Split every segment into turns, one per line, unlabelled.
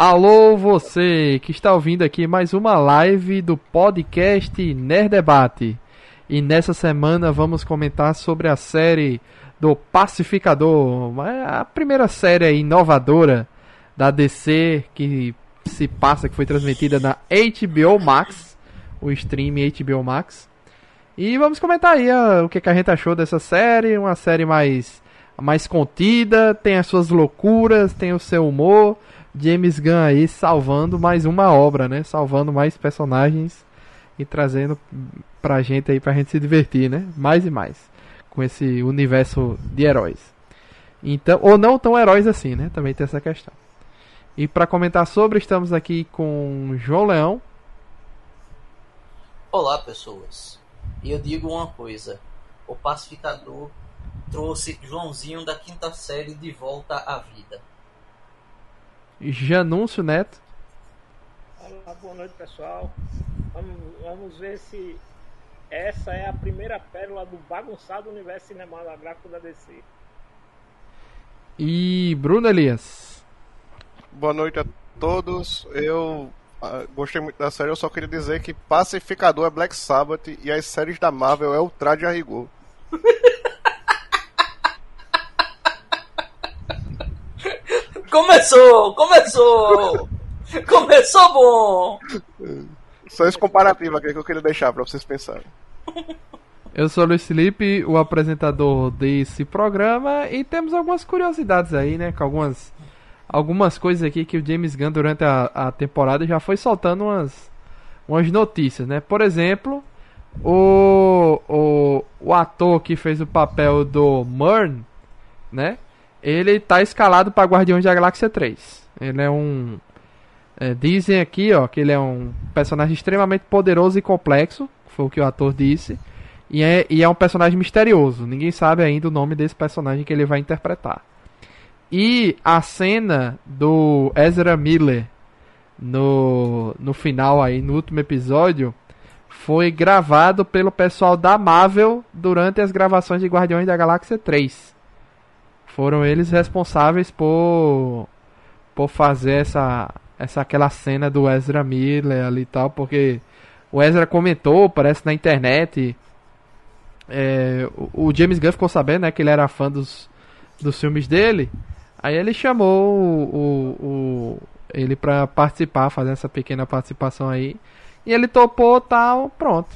Alô, você que está ouvindo aqui mais uma live do podcast Nerd Debate. E nessa semana vamos comentar sobre a série do Pacificador, a primeira série inovadora da DC que se passa, que foi transmitida na HBO Max, o stream HBO Max. E vamos comentar aí uh, o que, que a gente achou dessa série, uma série mais, mais contida, tem as suas loucuras, tem o seu humor, James Gunn aí salvando mais uma obra, né? Salvando mais personagens e trazendo pra gente aí pra gente se divertir, né? Mais e mais com esse universo de heróis. Então, ou não tão heróis assim, né? Também tem essa questão. E para comentar sobre, estamos aqui com João Leão.
Olá, pessoas. E eu digo uma coisa: o pacificador trouxe Joãozinho da quinta série de volta à vida.
Janúncio Neto.
Olá, boa noite pessoal. Vamos, vamos ver se essa é a primeira pérola do bagunçado universo cinematográfico da DC.
E Bruno Elias.
Boa noite a todos. Eu uh, gostei muito da série. Eu só queria dizer que Pacificador é Black Sabbath e as séries da Marvel é o Trade a rigor.
Começou! Começou! Começou bom!
Só esse comparativo aqui que eu queria deixar pra vocês pensarem.
Eu sou o Luiz Felipe, o apresentador desse programa, e temos algumas curiosidades aí, né? Com algumas, algumas coisas aqui que o James Gunn, durante a, a temporada, já foi soltando umas, umas notícias, né? Por exemplo, o, o, o ator que fez o papel do Murn, né? Ele tá escalado para Guardiões da Galáxia 3. Ele é um. É, dizem aqui, ó, que ele é um personagem extremamente poderoso e complexo. Foi o que o ator disse. E é, e é um personagem misterioso. Ninguém sabe ainda o nome desse personagem que ele vai interpretar. E a cena do Ezra Miller no, no final aí, no último episódio, foi gravado pelo pessoal da Marvel durante as gravações de Guardiões da Galáxia 3 foram eles responsáveis por por fazer essa essa aquela cena do Ezra Miller ali e tal, porque o Ezra comentou, parece na internet, é, o, o, James Gunn ficou sabendo, né, que ele era fã dos, dos filmes dele, aí ele chamou o, o, o ele para participar, fazer essa pequena participação aí, e ele topou tal, pronto.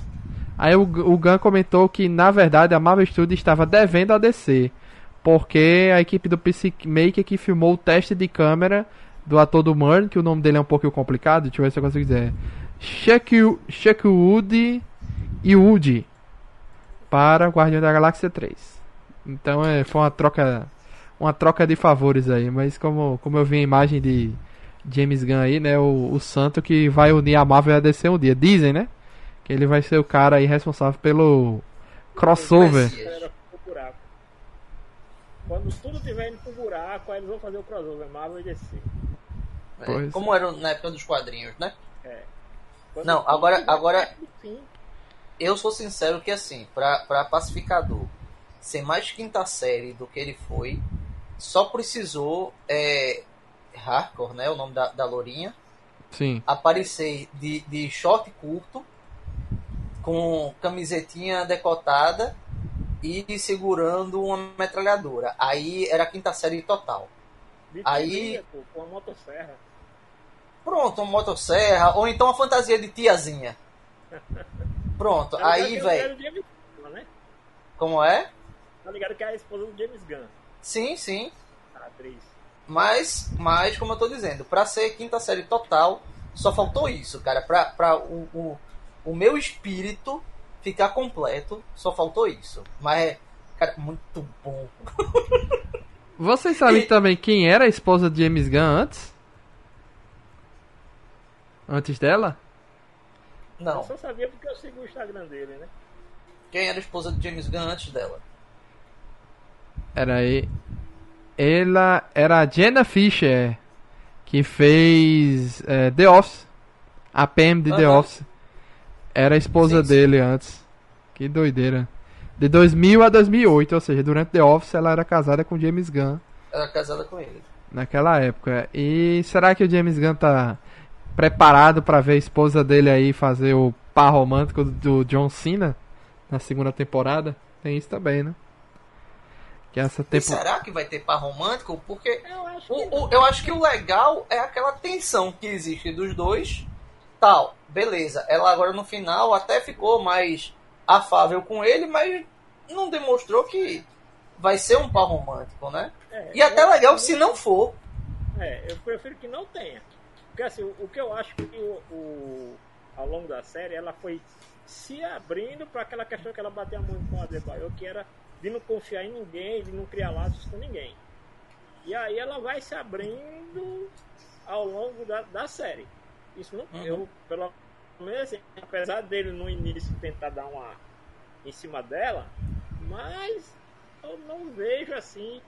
Aí o, o Gunn comentou que na verdade a Marvel Studios estava devendo a DC porque a equipe do PC Maker que filmou o teste de câmera do ator do Murn, que o nome dele é um pouco complicado, deixa eu ver se eu consigo dizer. Shackwood e Woody para Guardião da Galáxia 3. Então é, foi uma troca uma troca de favores aí, mas como, como eu vi a imagem de James Gunn aí, né, o, o santo que vai unir a Marvel e a DC um dia, dizem, né? Que ele vai ser o cara aí responsável pelo crossover.
Quando tudo tiver indo pro buraco, aí eles vão fazer o crossover Marvel e DC.
É, como era na época dos quadrinhos, né? É. Não, agora, agora eu sou sincero que assim, pra, pra Pacificador ser mais quinta série do que ele foi, só precisou é, Hardcore, né? O nome da, da Lourinha.
Sim.
Aparecer de, de short curto, com camisetinha decotada e segurando uma metralhadora. Aí era a quinta série total. Aí.
com uma motosserra.
Pronto, uma motosserra. Ou então uma fantasia de tiazinha. Pronto, tá aí, velho. Né? Como é?
Tá ligado que é a esposa do James Gunn.
Sim, sim.
A atriz.
Mas, mas, como eu tô dizendo, pra ser quinta série total, só faltou isso, cara. Pra, pra o, o, o meu espírito ficar completo, só faltou isso. Mas é, cara, muito bom.
Vocês sabem e... também quem era a esposa de James Gunn antes? Antes dela?
Não.
Eu só sabia porque eu sigo o Instagram dele, né?
Quem era a esposa de James Gunn antes dela?
Era aí. Ela era a Jenna Fisher, que fez é, The Office. A PM de. The Office. Era a esposa sim, dele sim. antes. Que doideira. De 2000 a 2008, ou seja, durante The Office ela era casada com James Gunn.
Era casada com ele.
Naquela época. E será que o James Gunn tá preparado para ver a esposa dele aí fazer o par romântico do John Cena na segunda temporada? Tem isso também, né?
Que essa tempo... será que vai ter par romântico? Porque eu acho, o, o, eu acho que o legal é aquela tensão que existe dos dois. Tal, beleza. Ela agora no final até ficou mais afável com ele, mas não demonstrou que vai ser um par romântico, né? É, e até legal se não for.
É, eu prefiro que não tenha. Porque assim, o, o que eu acho que o, o, ao longo da série ela foi se abrindo para aquela questão que ela batia muito com a Adebayo, que era de não confiar em ninguém, de não criar laços com ninguém. E aí ela vai se abrindo ao longo da, da série. Isso não, uhum. eu, pelo menos, assim, apesar dele no início tentar dar uma em cima dela, mas eu não vejo assim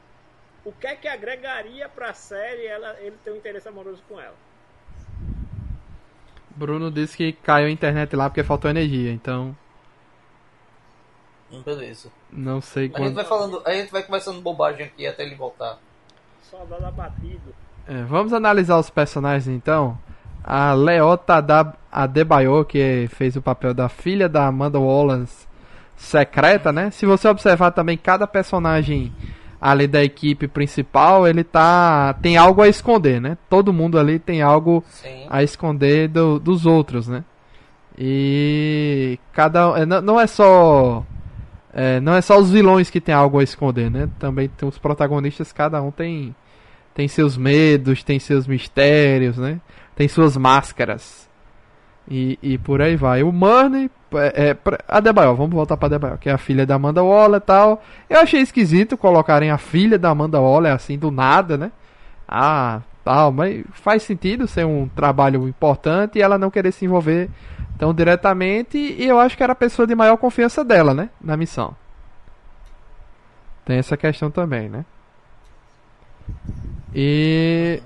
o que é que agregaria para a série ela, ele ter um interesse amoroso com ela.
Bruno disse que caiu a internet lá porque faltou energia, então.
Beleza.
Não sei
quando. A gente vai falando, a gente vai conversando bobagem aqui até ele voltar.
Soldado abatido.
É, vamos analisar os personagens então. A Leota Adebayo, que fez o papel da filha da Amanda Wallace secreta, né? Se você observar também cada personagem ali da equipe principal, ele tá tem algo a esconder, né? Todo mundo ali tem algo Sim. a esconder do, dos outros, né? E cada é, não é só é, não é só os vilões que tem algo a esconder, né? Também tem os protagonistas, cada um tem tem seus medos, tem seus mistérios, né? Tem suas máscaras. E, e por aí vai. O Murney, é, é, a Debaio, vamos voltar pra Debaio, que é a filha da Amanda Waller e tal. Eu achei esquisito colocarem a filha da Amanda Waller assim do nada, né? Ah, tal, mas faz sentido ser um trabalho importante e ela não querer se envolver tão diretamente. E eu acho que era a pessoa de maior confiança dela, né? Na missão. Tem essa questão também, né? E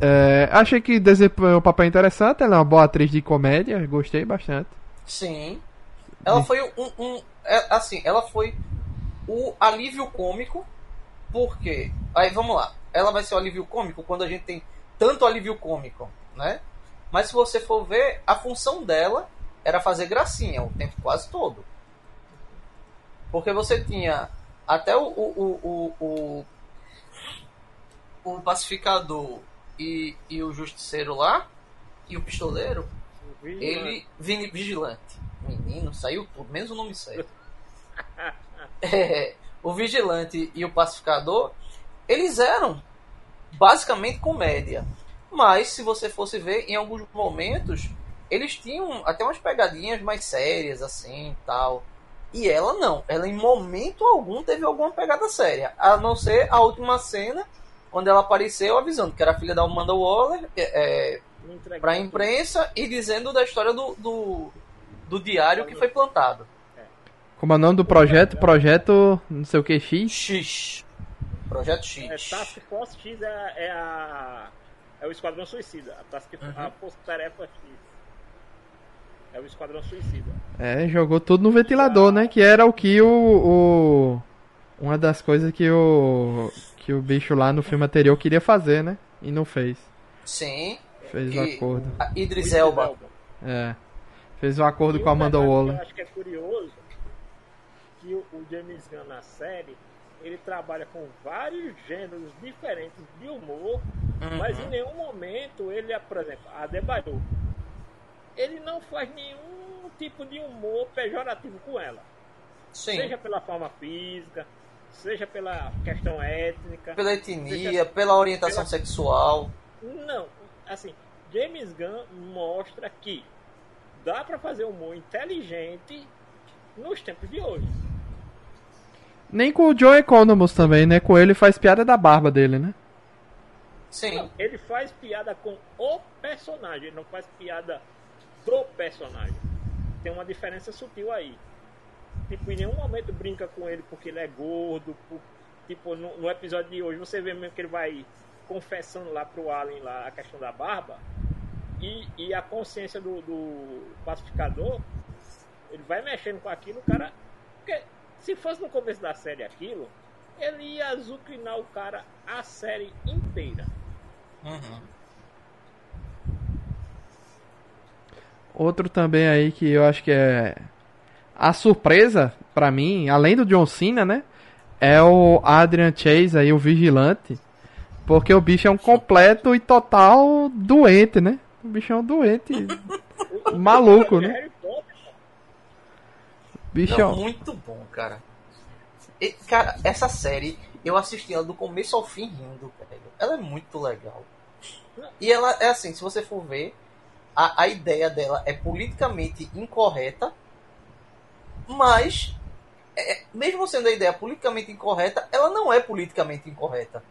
é, achei que desempenhou um papel interessante. Ela é uma boa atriz de comédia, gostei bastante.
Sim. Ela foi um, um é, assim, ela foi o alívio cômico, porque aí vamos lá. Ela vai ser o alívio cômico quando a gente tem tanto alívio cômico, né? Mas se você for ver, a função dela era fazer gracinha o tempo quase todo. Porque você tinha até o, o, o, o, o pacificador e, e o Justiceiro lá, e o Pistoleiro, ele. Vigilante. Menino, saiu tudo, menos o nome certo. é, o Vigilante e o Pacificador, eles eram basicamente comédia. Mas, se você fosse ver, em alguns momentos, eles tinham até umas pegadinhas mais sérias, assim tal. E ela não. Ela, em momento algum, teve alguma pegada séria. A não ser a última cena quando ela apareceu avisando que era filha da Amanda Waller é, é para a imprensa e dizendo da história do, do, do diário que foi plantado.
Como é o nome do projeto? Projeto não sei o que X?
X. Projeto
X. É, Task Force X é, é, a, é o Esquadrão Suicida. A, Task, uhum. a Força Tarefa X. É o Esquadrão Suicida.
É, jogou tudo no ventilador, né? Que era o que o, o. Uma das coisas que o que o bicho lá no filme anterior queria fazer, né? E não fez.
Sim.
Fez o um acordo.
A Idris Elba.
É. Fez um acordo e com a Amanda Waller.
Eu acho que é curioso que o, o James Gunn na série ele trabalha com vários gêneros diferentes de humor, uhum. mas em nenhum momento ele, por exemplo, a Debaru, ele não faz nenhum tipo de humor pejorativo com ela. Sim. Seja pela forma física, seja pela questão étnica,
pela etnia, seja, pela orientação pela... sexual.
Não, assim, James Gunn mostra que dá para fazer humor inteligente nos tempos de hoje.
Nem com o Joe Economos também, né? Com ele faz piada da barba dele, né?
Sim. Não,
ele faz piada com o personagem, ele não faz piada pro personagem. Tem uma diferença sutil aí tipo, em nenhum momento brinca com ele porque ele é gordo. Por, tipo, no, no, episódio de hoje você vê mesmo que ele vai confessando lá pro Alien lá a questão da barba. E, e a consciência do, do pacificador, ele vai mexendo com aquilo, o cara. Porque se fosse no começo da série aquilo, ele ia azucrinar o cara a série inteira. Uhum.
Outro também aí que eu acho que é a surpresa para mim, além do John Cena, né? É o Adrian Chase aí, o vigilante. Porque o bicho é um completo e total doente, né? O bicho é um doente. maluco, né?
Bicho Não, muito bom, cara. E, cara, essa série, eu assisti ela do começo ao fim rindo, velho. Ela é muito legal. E ela é assim, se você for ver, a, a ideia dela é politicamente incorreta, mas, é, mesmo sendo a ideia politicamente incorreta, ela não é politicamente incorreta.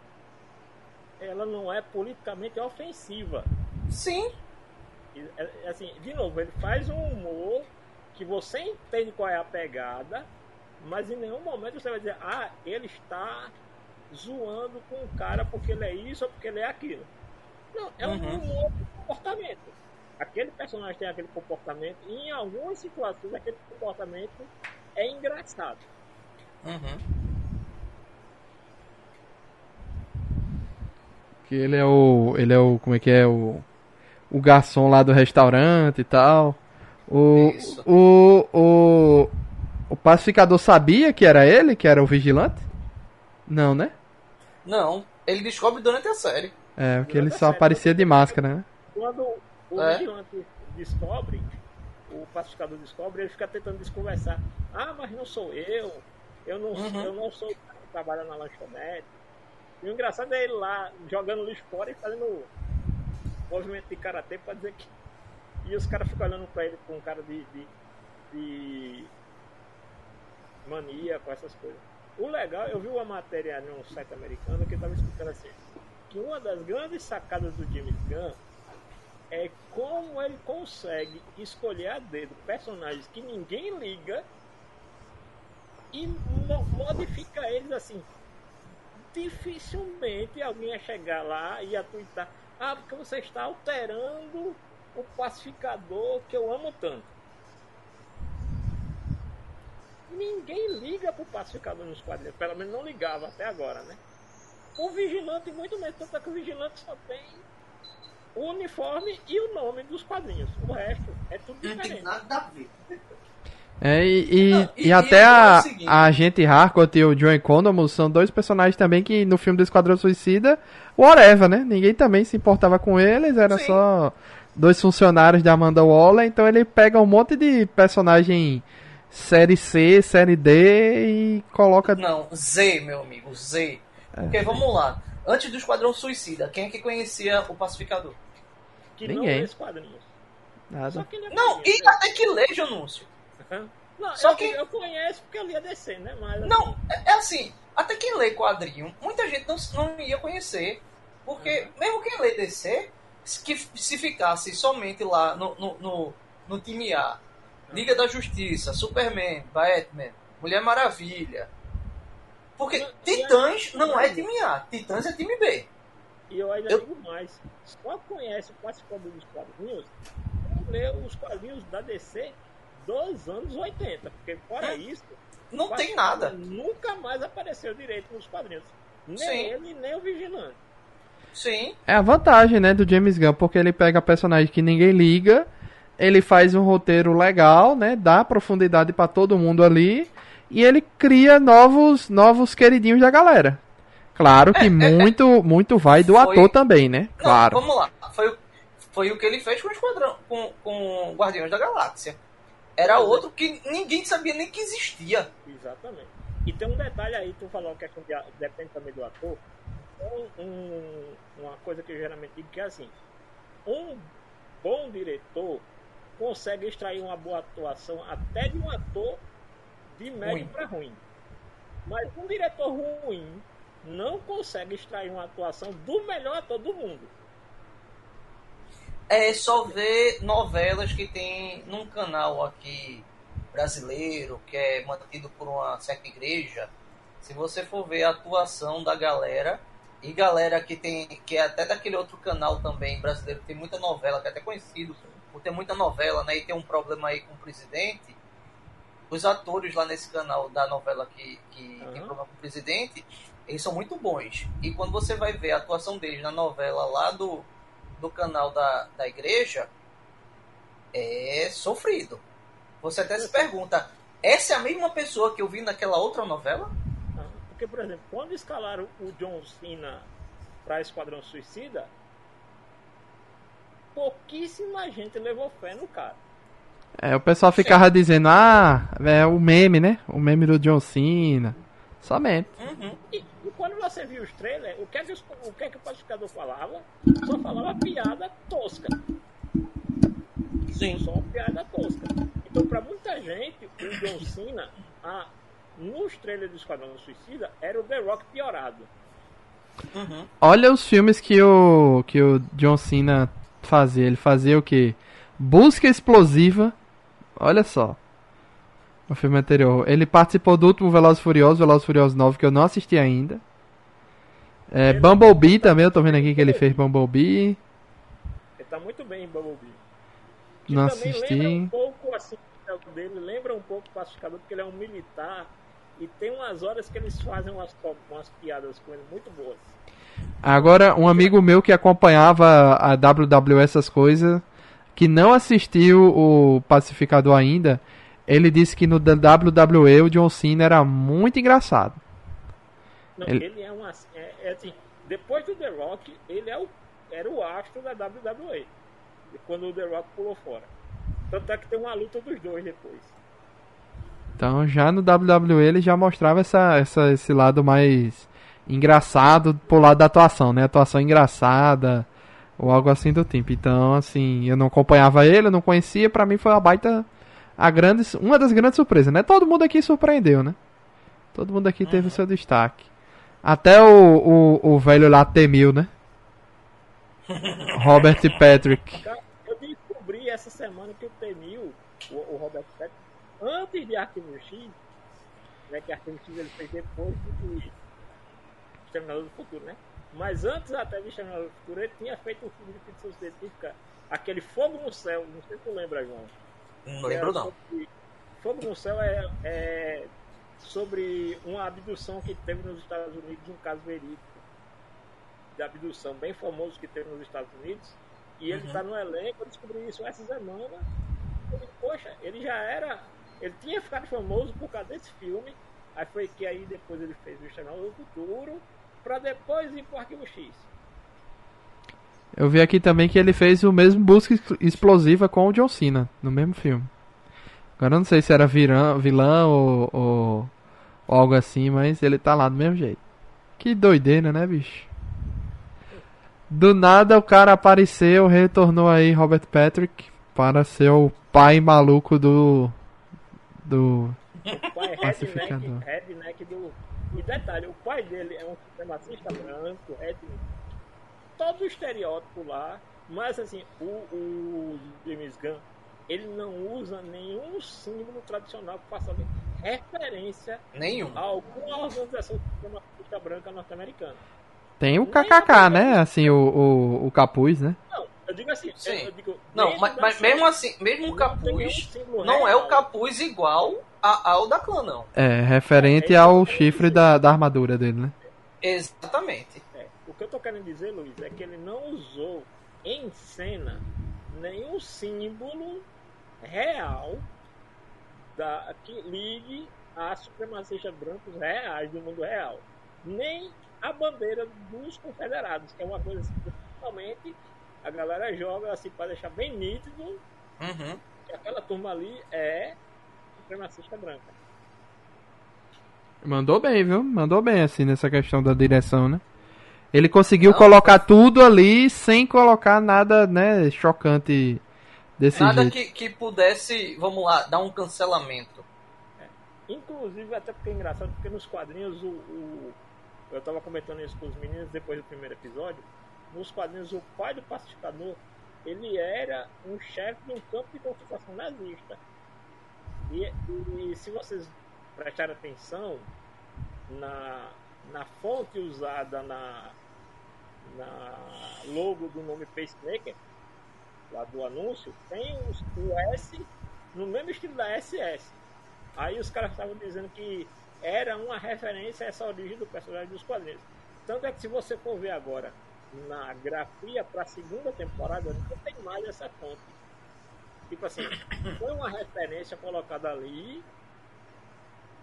Ela não é politicamente ofensiva.
Sim.
É, é assim, de novo, ele faz um humor que você entende qual é a pegada, mas em nenhum momento você vai dizer, ah, ele está zoando com o cara porque ele é isso ou porque ele é aquilo. Não, é um uhum. humor de comportamento. Aquele personagem tem aquele comportamento e em algumas situações aquele comportamento é engraçado. Uhum.
Que ele é o. Ele é o. Como é que é? O. O garçom lá do restaurante e tal. O. Isso. O. O. O pacificador sabia que era ele, que era o vigilante? Não, né?
Não, ele descobre durante a série.
É, porque ele só aparecia de máscara, né?
Quando o é. vigilante descobre, o pacificador descobre, ele fica tentando desconversar. Ah, mas não sou eu. Eu não, uhum. eu não sou o cara que trabalha na lanchonete. E o engraçado é ele lá jogando lixo fora e fazendo movimento de karatê pra dizer que. E os caras ficam olhando pra ele com um cara de, de, de mania, com essas coisas. O legal, eu vi uma matéria num site americano que estava explicando assim, que uma das grandes sacadas do James Gunn é como ele consegue escolher a dedo personagens que ninguém liga e mo modifica eles assim. Dificilmente alguém ia chegar lá e ia twittar, ah, porque você está alterando o pacificador que eu amo tanto. Ninguém liga pro pacificador nos quadrinhos, pelo menos não ligava até agora, né? O vigilante muito menos, tanto é que o vigilante só tem o uniforme e o nome dos quadrinhos. O resto é tudo diferente. Não tem nada a ver.
É, e, e, Não, e, e até a, a agente Harcourt e o John Economo são dois personagens também que no filme do Esquadrão Suicida, whatever, né? Ninguém também se importava com eles, era Sim. só dois funcionários da Amanda Waller, então ele pega um monte de personagem série C, série D e coloca.
Não, Z, meu amigo, Z. É. Porque vamos lá. Antes do Esquadrão Suicida, quem é que conhecia o Pacificador?
Que Ninguém. não lê quadrinhos.
Nada.
É não, e até que lê, Janúncio.
Não, Só eu, que eu conheço porque eu lia DC, né? Mas,
assim... Não, é, é assim, até quem lê quadrinho, muita gente não, não ia conhecer. Porque uhum. mesmo quem lê DC, que se ficasse somente lá no, no, no, no time A, Liga da Justiça, Superman, Batman, Mulher Maravilha. Porque não, Titãs não é time A, Titãs é time B.
E eu ainda eu... digo mais, só conhece o participante dos quadrinhos lê os quadrinhos da DC dos anos 80, porque fora é. isso,
não tem nada.
Nunca mais apareceu direito nos quadrinhos. Nem Sim. ele, nem o Vigilante.
Sim.
É a vantagem, né, do James Gunn, porque ele pega personagem que ninguém liga, ele faz um roteiro legal, né, dá profundidade para todo mundo ali e ele cria novos novos queridinhos da galera. Claro que é, muito é, muito vai do foi... ator também, né? Claro.
Não, vamos lá. Foi, foi o que ele fez com o Esquadrão, com, com Guardiões da Galáxia. Era outro que ninguém sabia nem que existia.
Exatamente. E tem um detalhe aí, tu falou que depende também do ator. Um, um, uma coisa que eu geralmente digo que é assim: um bom diretor consegue extrair uma boa atuação até de um ator de médio para ruim. Mas um diretor ruim não consegue extrair uma atuação do melhor ator do mundo
é só ver novelas que tem num canal aqui brasileiro, que é mantido por uma certa igreja. Se você for ver a atuação da galera, e galera que tem, que é até daquele outro canal também brasileiro, que tem muita novela, que é até conhecido por ter muita novela, né? E tem um problema aí com o presidente. os atores lá nesse canal da novela que, que uhum. tem problema com o presidente, eles são muito bons. E quando você vai ver a atuação deles na novela lá do, do canal da, da igreja, é sofrido. Você até se pergunta, essa é a mesma pessoa que eu vi naquela outra novela?
Porque, por exemplo, quando escalaram o John Cena para Esquadrão Suicida, pouquíssima gente levou fé no cara.
É, o pessoal ficava Sim. dizendo, ah, é o meme, né? O meme do John Cena. Somente.
Uhum. E, e, quando você viu os trailers, o que é que, o, que, é que o pacificador falava? Só falava piada tosca. Sim. Só uma piada tosca. Então, para muita gente, o John Cena, a, nos trailers do Esquadrão Suicida, era o The Rock piorado.
Uhum. Olha os filmes que o, que o John Cena fazia. Ele fazia o que? Busca Explosiva. Olha só. O filme anterior. Ele participou do último Velozes Furiosos, Velozes Furiosos 9, que eu não assisti ainda. É, Bumblebee também, eu tô vendo aqui que ele fez Bumblebee.
Ele tá muito bem em Bumblebee.
Que não assisti.
Lembra um pouco assim, dele, lembra um pouco o pacificador, porque ele é um militar e tem umas horas que eles fazem umas, umas piadas com ele muito boas.
Agora, um amigo meu que acompanhava a WWE essas coisas, que não assistiu o Pacificador ainda, ele disse que no WWE o John Cena era muito engraçado.
Não, ele... ele, é uma. É, é, assim, depois do The Rock, ele é o, era o astro da WWE. Quando o The Rock pulou fora. Tanto é que tem uma luta dos dois depois.
Então já no WWE ele já mostrava essa, essa, esse lado mais engraçado pro lado da atuação, né? Atuação engraçada ou algo assim do tipo. Então, assim, eu não acompanhava ele, eu não conhecia, para mim foi uma baita a grande, uma das grandes surpresas, né? Todo mundo aqui surpreendeu, né? Todo mundo aqui teve o seu destaque. Até o, o, o velho lá temiu, né? Robert Patrick.
Eu descobri essa semana que o Temil, o, o Robert Patrick, antes de Arquivo X, né, que Arquivo X ele fez depois do Exterminador do Futuro, né? Mas antes até de Exterminador do Futuro, ele tinha feito um filme de ficção científica, aquele Fogo no Céu, não sei se tu lembra, João.
Não lembro não.
Sobre, Fogo no Céu é, é sobre uma abdução que teve nos Estados Unidos, um caso verídico de abdução bem famoso que teve nos Estados Unidos. E ele está uhum. no elenco, eu descobri isso essa semana. E, poxa, ele já era ele tinha ficado famoso por causa desse filme. Aí foi que aí depois ele fez o Exterminador do Futuro, para depois ir pro Arquivo X.
Eu vi aqui também que ele fez o mesmo Busca Explosiva com o John Cena, no mesmo filme. Agora eu não sei se era vilão, vilão ou, ou, ou, algo assim, mas ele tá lá do mesmo jeito. Que doideira, né, bicho? Do nada o cara apareceu, retornou aí Robert Patrick para ser o pai maluco do do
pai é redneck, redneck do. E detalhe, o pai dele é um supremacista branco, redneck. Todo o estereótipo lá, mas assim, o, o James Gunn, ele não usa nenhum símbolo tradicional que faça referência
nenhum.
a alguma organização supremacista branca norte-americana.
Tem o KKK, né? Assim, o, o, o capuz, né?
Não, eu digo assim,
Sim.
Eu digo,
não, mas, mas mesmo assim, mesmo o capuz não é o capuz igual a, ao da clã, não.
É, referente é, ao chifre da, da armadura dele, né?
Exatamente.
O que eu tô querendo dizer, Luiz, é que ele não usou em cena nenhum símbolo real da, que ligue a supremacistas brancos reais do mundo real. Nem a bandeira dos confederados, que é uma coisa assim, totalmente a galera joga assim para deixar bem nítido
uhum.
que aquela turma ali é supremacista branca.
Mandou bem, viu? Mandou bem assim nessa questão da direção, né? Ele conseguiu Não, colocar tudo ali sem colocar nada, né, chocante desse
nada
jeito.
que, que pudesse, vamos lá, dar um cancelamento.
É. Inclusive, até porque é engraçado, porque nos quadrinhos o, o eu tava comentando isso com os meninos depois do primeiro episódio nos quadrinhos, o pai do pacificador, ele era um chefe de um campo de concentração nazista. E, e se vocês prestarem atenção na, na fonte usada na, na logo do nome Pacemaker, lá do anúncio, tem o, S no mesmo estilo da SS. Aí os caras estavam dizendo que era uma referência a essa origem do personagem dos quadrinhos. Tanto é que se você for ver agora na grafia para a segunda temporada, não tem mais essa fonte. Tipo assim, foi uma referência colocada ali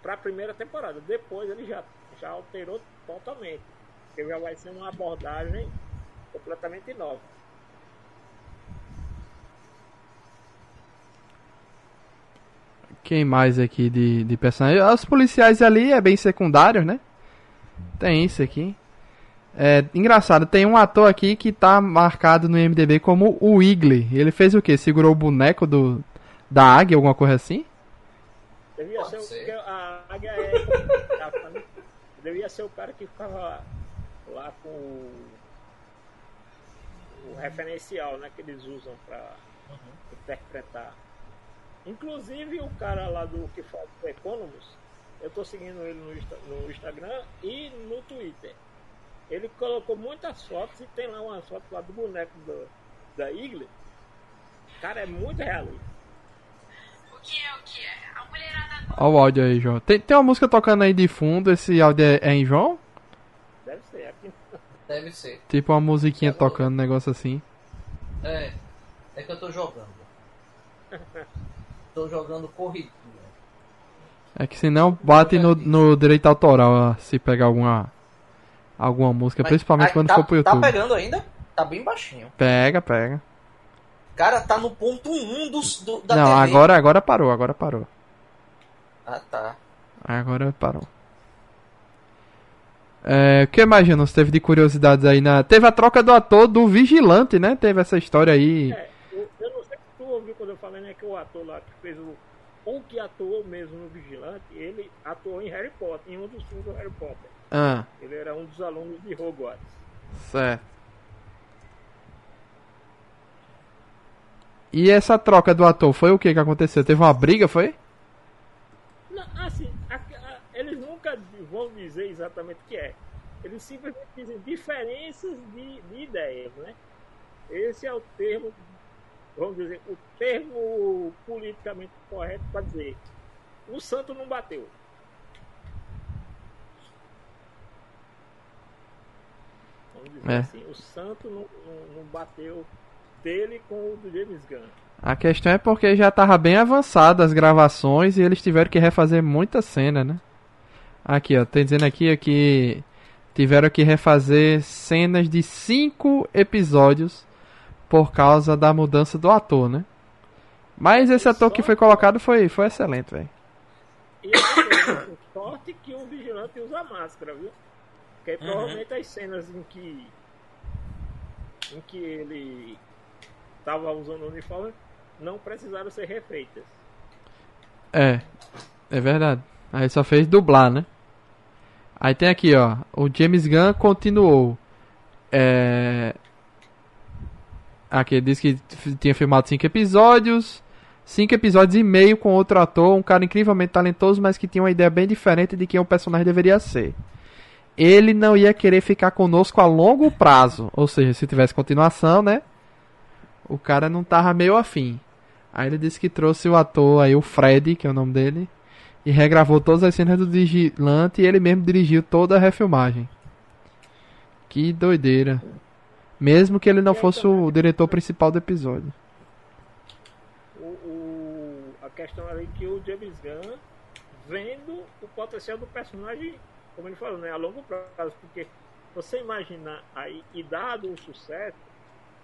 para a primeira temporada. Depois ele já, já alterou totalmente. Porque já vai ser uma abordagem completamente nova.
Quem mais aqui de, de personagem? Os policiais ali é bem secundário, né? Tem isso aqui. É engraçado, tem um ator aqui que tá marcado no MDB como o Igle. Ele fez o quê? Segurou o boneco do da águia, alguma coisa assim?
Devia ser, ser. O, a águia é? Devia ser o cara que ficava lá com o, o referencial né, que eles usam para uhum. interpretar. Inclusive o cara lá do que faz o Economist, eu tô seguindo ele no, no Instagram e no Twitter. Ele colocou muitas fotos e tem lá umas fotos lá do boneco do, da Igle. Cara, é muito realista.
O que é o que é? A mulherada.
Olha o áudio aí, João. Tem, tem uma música tocando aí de fundo, esse áudio é, é em João?
Deve ser.
Tipo uma musiquinha é tocando, um negócio assim.
É, é que eu tô jogando. tô jogando corridinha.
É que senão bate no, no direito autoral se pegar alguma alguma música, Mas, principalmente aí, quando
tá,
for pro tá YouTube.
Tá pegando ainda? Tá bem baixinho.
Pega, pega.
Cara, tá no ponto 1 um dos, do, da
Não,
TV.
agora, agora parou, agora parou.
Ah, tá.
Agora parou. É, o que mais, Janus, teve de curiosidades aí na... Teve a troca do ator do Vigilante, né? Teve essa história aí.
É, eu, eu não sei se tu ouviu quando eu falei, né, que o ator lá que fez o... Ou que atuou mesmo no Vigilante, ele atuou em Harry Potter, em um dos filmes do Harry Potter.
Ah.
Ele era um dos alunos de Hogwarts.
Certo. E essa troca do ator, foi o que que aconteceu? Teve uma briga, foi?
Não, assim, eles nunca vão dizer exatamente o que é. Eles simplesmente dizem diferenças de, de ideias, né? Esse é o termo, vamos dizer, o termo politicamente correto para dizer o santo não bateu. Vamos dizer é. assim, o santo não, não, não, bateu dele com o do James Gunn.
A questão é porque já tava bem avançada as gravações e eles tiveram que refazer muita cena, né? Aqui, ó, tem dizendo aqui que tiveram que refazer cenas de cinco episódios por causa da mudança do ator, né? Mas esse ator que foi colocado foi, foi excelente, velho.
E é sorte que o vigilante usa máscara, viu? Porque uhum. provavelmente as cenas em que em que ele estava usando o uniforme não precisaram ser refeitas.
É, é verdade. Aí só fez dublar, né? Aí tem aqui, ó, o James Gunn continuou. É... Aqui ele disse que tinha filmado cinco episódios, cinco episódios e meio com outro ator, um cara incrivelmente talentoso, mas que tinha uma ideia bem diferente de quem o personagem deveria ser ele não ia querer ficar conosco a longo prazo. Ou seja, se tivesse continuação, né? O cara não tava meio afim. Aí ele disse que trouxe o ator aí, o Fred, que é o nome dele, e regravou todas as cenas do Vigilante e ele mesmo dirigiu toda a refilmagem. Que doideira. Mesmo que ele não fosse o diretor principal do episódio.
O, o, a questão ali que o James Gunn, vendo o potencial do personagem como ele falou, né, a longo prazo, porque você imaginar aí, e dado o sucesso,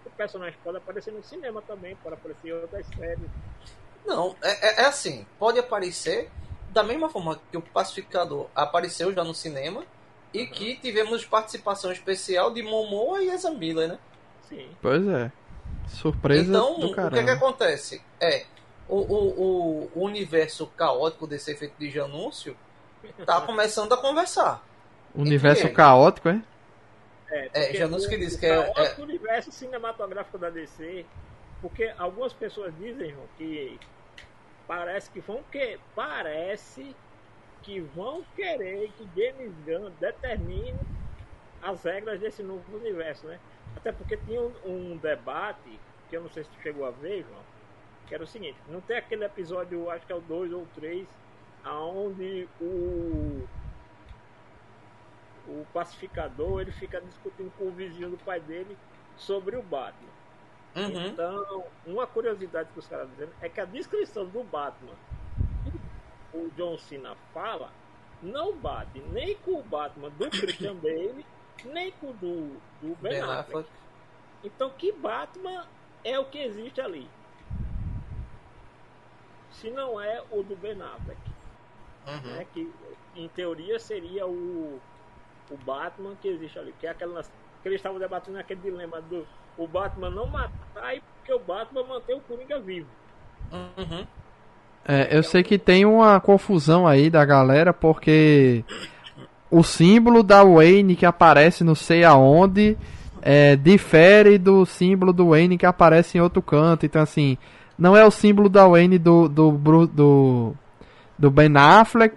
o personagem pode aparecer no cinema também, pode aparecer em outras séries.
Não, é, é, é assim, pode aparecer da mesma forma que o Pacificador apareceu já no cinema e uhum. que tivemos participação especial de Momoa e Ezra Miller, né?
Sim. Pois é. Surpresa então, do caramba.
o que, é que acontece? É, o, o, o universo caótico desse efeito de anúncio tá começando a conversar.
Universo caótico, é?
É, é
Janus que diz que é,
é... O universo cinematográfico da DC, porque algumas pessoas dizem, João, que parece que vão que parece que vão querer que James Gunn determine as regras desse novo universo, né? Até porque tinha um, um debate que eu não sei se tu chegou a ver, João, que era o seguinte, não tem aquele episódio, acho que é o 2 ou 3, onde o o pacificador ele fica discutindo com o vizinho do pai dele sobre o Batman. Uhum. Então, uma curiosidade que os caras dizendo é que a descrição do Batman que o John Cena fala não bate nem com o Batman do Christian Bale, nem com o do, do Ben, ben Affleck. Affleck. Então, que Batman é o que existe ali? Se não é o do Ben Affleck. Uhum. Né, que em teoria seria o, o Batman que existe ali. Que é aquela que eles estavam debatendo aquele dilema do o Batman não matar e porque o Batman mantém o Coringa vivo.
Uhum. É, eu sei que tem uma confusão aí da galera porque o símbolo da Wayne que aparece não sei aonde é, difere do símbolo do Wayne que aparece em outro canto. Então assim, não é o símbolo da Wayne do, do, do, do Ben Affleck,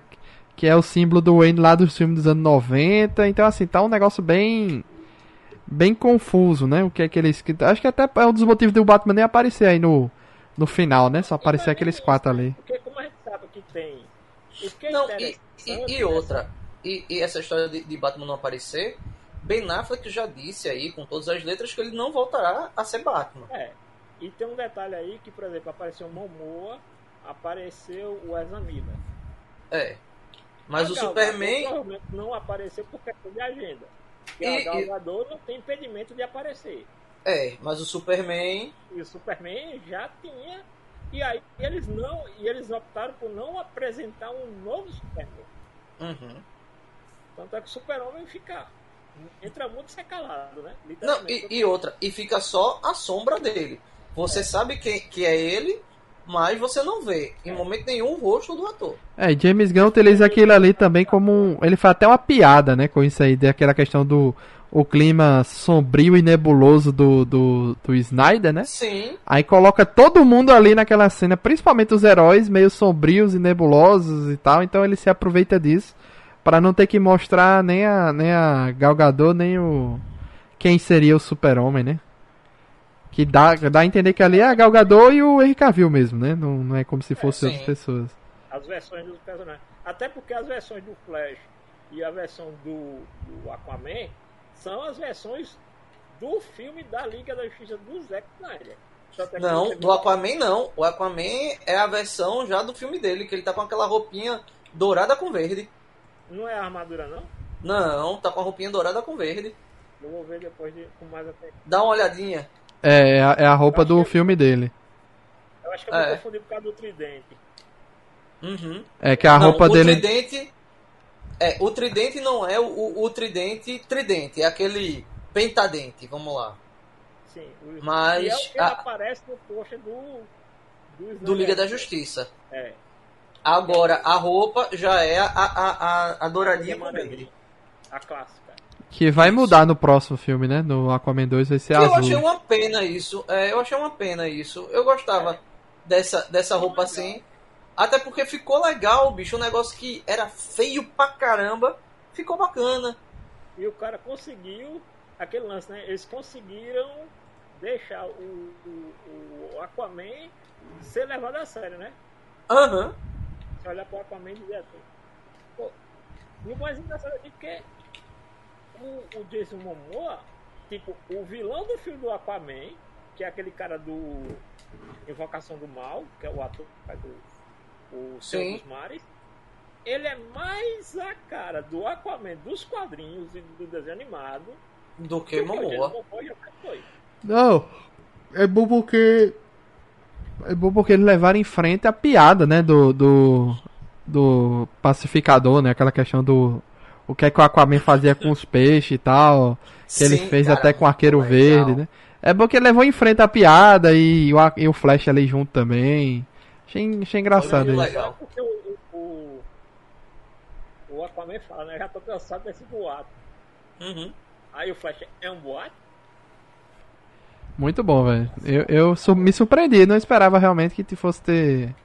que é o símbolo do Wayne lá dos filmes dos anos 90. Então assim, tá um negócio bem bem confuso, né? O que é que eles. Acho que até é um dos motivos do Batman nem aparecer aí no, no final, né? Só aparecer aqueles quatro ali.
Porque como a gente sabe que tem.
Que não, e, e, e, outra. E, e, essa história de, de, Batman não aparecer. Ben Affleck já disse aí, com todas as letras, que ele não voltará a ser Batman.
É. E tem um detalhe aí que, por exemplo, apareceu Momoa, apareceu o Ezra Miller.
É. Mas a o Superman.
Não apareceu por questão de agenda. Porque e, a Galgador não tem impedimento de aparecer.
É, mas o Superman.
E o Superman já tinha. E aí eles não. E eles optaram por não apresentar um novo Superman.
Uhum.
Tanto é que o Super-Homem fica. Entra muito e sai calado, né?
Não, e, e, outra, e fica só a sombra dele. Você é. sabe que, que é ele, mas você não vê em momento nenhum o rosto do ator.
É, James Gunn utiliza aquilo ali também como um, ele faz até uma piada, né, com isso aí, daquela questão do o clima sombrio e nebuloso do, do, do Snyder, né?
Sim.
Aí coloca todo mundo ali naquela cena, principalmente os heróis meio sombrios e nebulosos e tal, então ele se aproveita disso para não ter que mostrar nem a nem a Gal Gadot, nem o quem seria o Super-Homem, né? Que dá, dá a entender que ali é a Gal Gadot e o Henry Cavill mesmo, né? Não, não é como se fossem é, outras pessoas.
As versões dos personagens. Até porque as versões do Flash e a versão do, do Aquaman são as versões do filme da Liga da Justiça do Zack Snyder.
Não, do Aquaman não. O Aquaman é a versão já do filme dele, que ele tá com aquela roupinha dourada com verde.
Não é a armadura, não?
Não, tá com a roupinha dourada com verde.
Eu vou ver depois de, com mais atenção.
Dá uma olhadinha.
É, é a, é a roupa do filme dele.
Eu acho que eu é. me confundi por causa do tridente.
Uhum.
É que a não, roupa
o
dele.
Tridente, é, o tridente não é o, o tridente tridente, é aquele pentadente, vamos lá.
Sim,
o, Mas. é o
que a, aparece no post do.
Do, do Liga da Justiça.
É.
Agora, a roupa já é a, a, a, a douradinha com verde.
A clássica.
Que vai mudar no próximo filme, né? No Aquaman 2 vai ser que azul.
Eu achei uma pena isso. É, eu achei uma pena isso. Eu gostava dessa, dessa roupa assim. Até porque ficou legal, bicho. Um negócio que era feio pra caramba. Ficou bacana.
E o cara conseguiu aquele lance, né? Eles conseguiram deixar o, o, o Aquaman ser levado a sério, né?
Aham. Uhum.
Você olha pro Aquaman e dizer assim. Pô, e o mais engraçado aqui é que o, o Jason Momoa, tipo, o vilão do filme do Aquaman, que é aquele cara do Invocação do Mal, que é o ator do o Senhor dos Mares, ele é mais a cara do Aquaman dos quadrinhos e do desenho animado
do que, Momoa.
Não, é bom porque é bom porque eles levaram em frente a piada, né, do, do, do pacificador, né, aquela questão do o que é que o Aquaman fazia com os peixes e tal. Que Sim, ele fez cara, até com o Arqueiro Verde, né? É bom que ele levou em frente a piada e o, e o Flash ali junto também. Achei, achei engraçado isso.
Legal. Porque o, o, o Aquaman fala, né? Já tô cansado desse boato.
Uhum.
Aí o Flash é um boato?
Muito bom, velho. Eu, eu me surpreendi, não esperava realmente que fosse ter.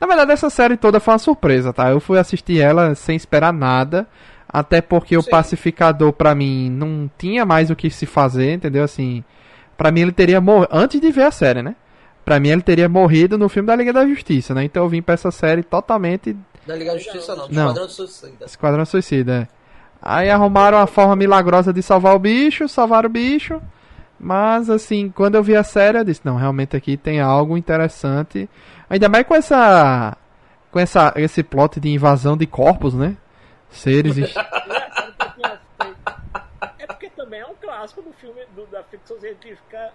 Na verdade, essa série toda foi uma surpresa, tá? Eu fui assistir ela sem esperar nada. Até porque Sim. o pacificador, para mim, não tinha mais o que se fazer, entendeu? Assim, para mim ele teria morrido antes de ver a série, né? Pra mim ele teria morrido no filme da Liga da Justiça, né? Então eu vim pra essa série totalmente.
Da Liga da Justiça não, do
não.
Esquadrão Suicida.
Esquadrão Suicida, é. Aí arrumaram a forma milagrosa de salvar o bicho, salvaram o bicho. Mas assim, quando eu vi a série, eu disse, não, realmente aqui tem algo interessante. Ainda mais com essa. Com essa, esse plot de invasão de corpos, né? Seres.
é porque também é um clássico do filme do, da ficção científica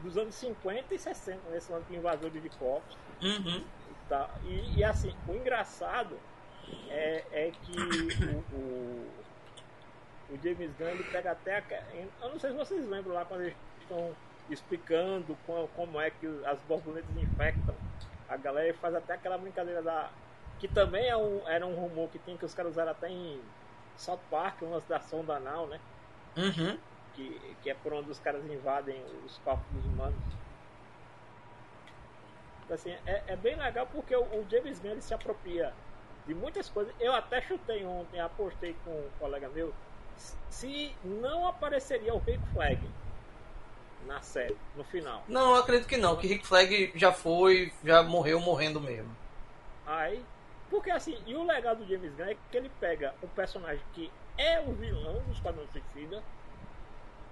dos anos 50 e 60, nesse né? ano de invasores de corpos.
Uhum.
E, tá. e, e, assim, o engraçado é, é que o, o, o James Gunn ele pega até. A, eu não sei se vocês lembram lá quando eles estão explicando como, como é que as borboletas infectam a galera faz até aquela brincadeira da. Que também é um, era um rumor que tinha que os caras usaram até em South Park, uma da sonda anal, né?
Uhum.
Que, que é por onde os caras invadem os corpos dos humanos. Então, assim, é, é bem legal porque o, o James Gunn se apropria de muitas coisas. Eu até chutei ontem, apostei com um colega meu, se não apareceria o Rick Flag na série, no final.
Não, eu acredito que não, que Rick Flag já foi, já morreu morrendo mesmo.
Aí, porque assim, e o legal do James Gunn é que ele pega um personagem que é o vilão dos Esquadrão Suicida,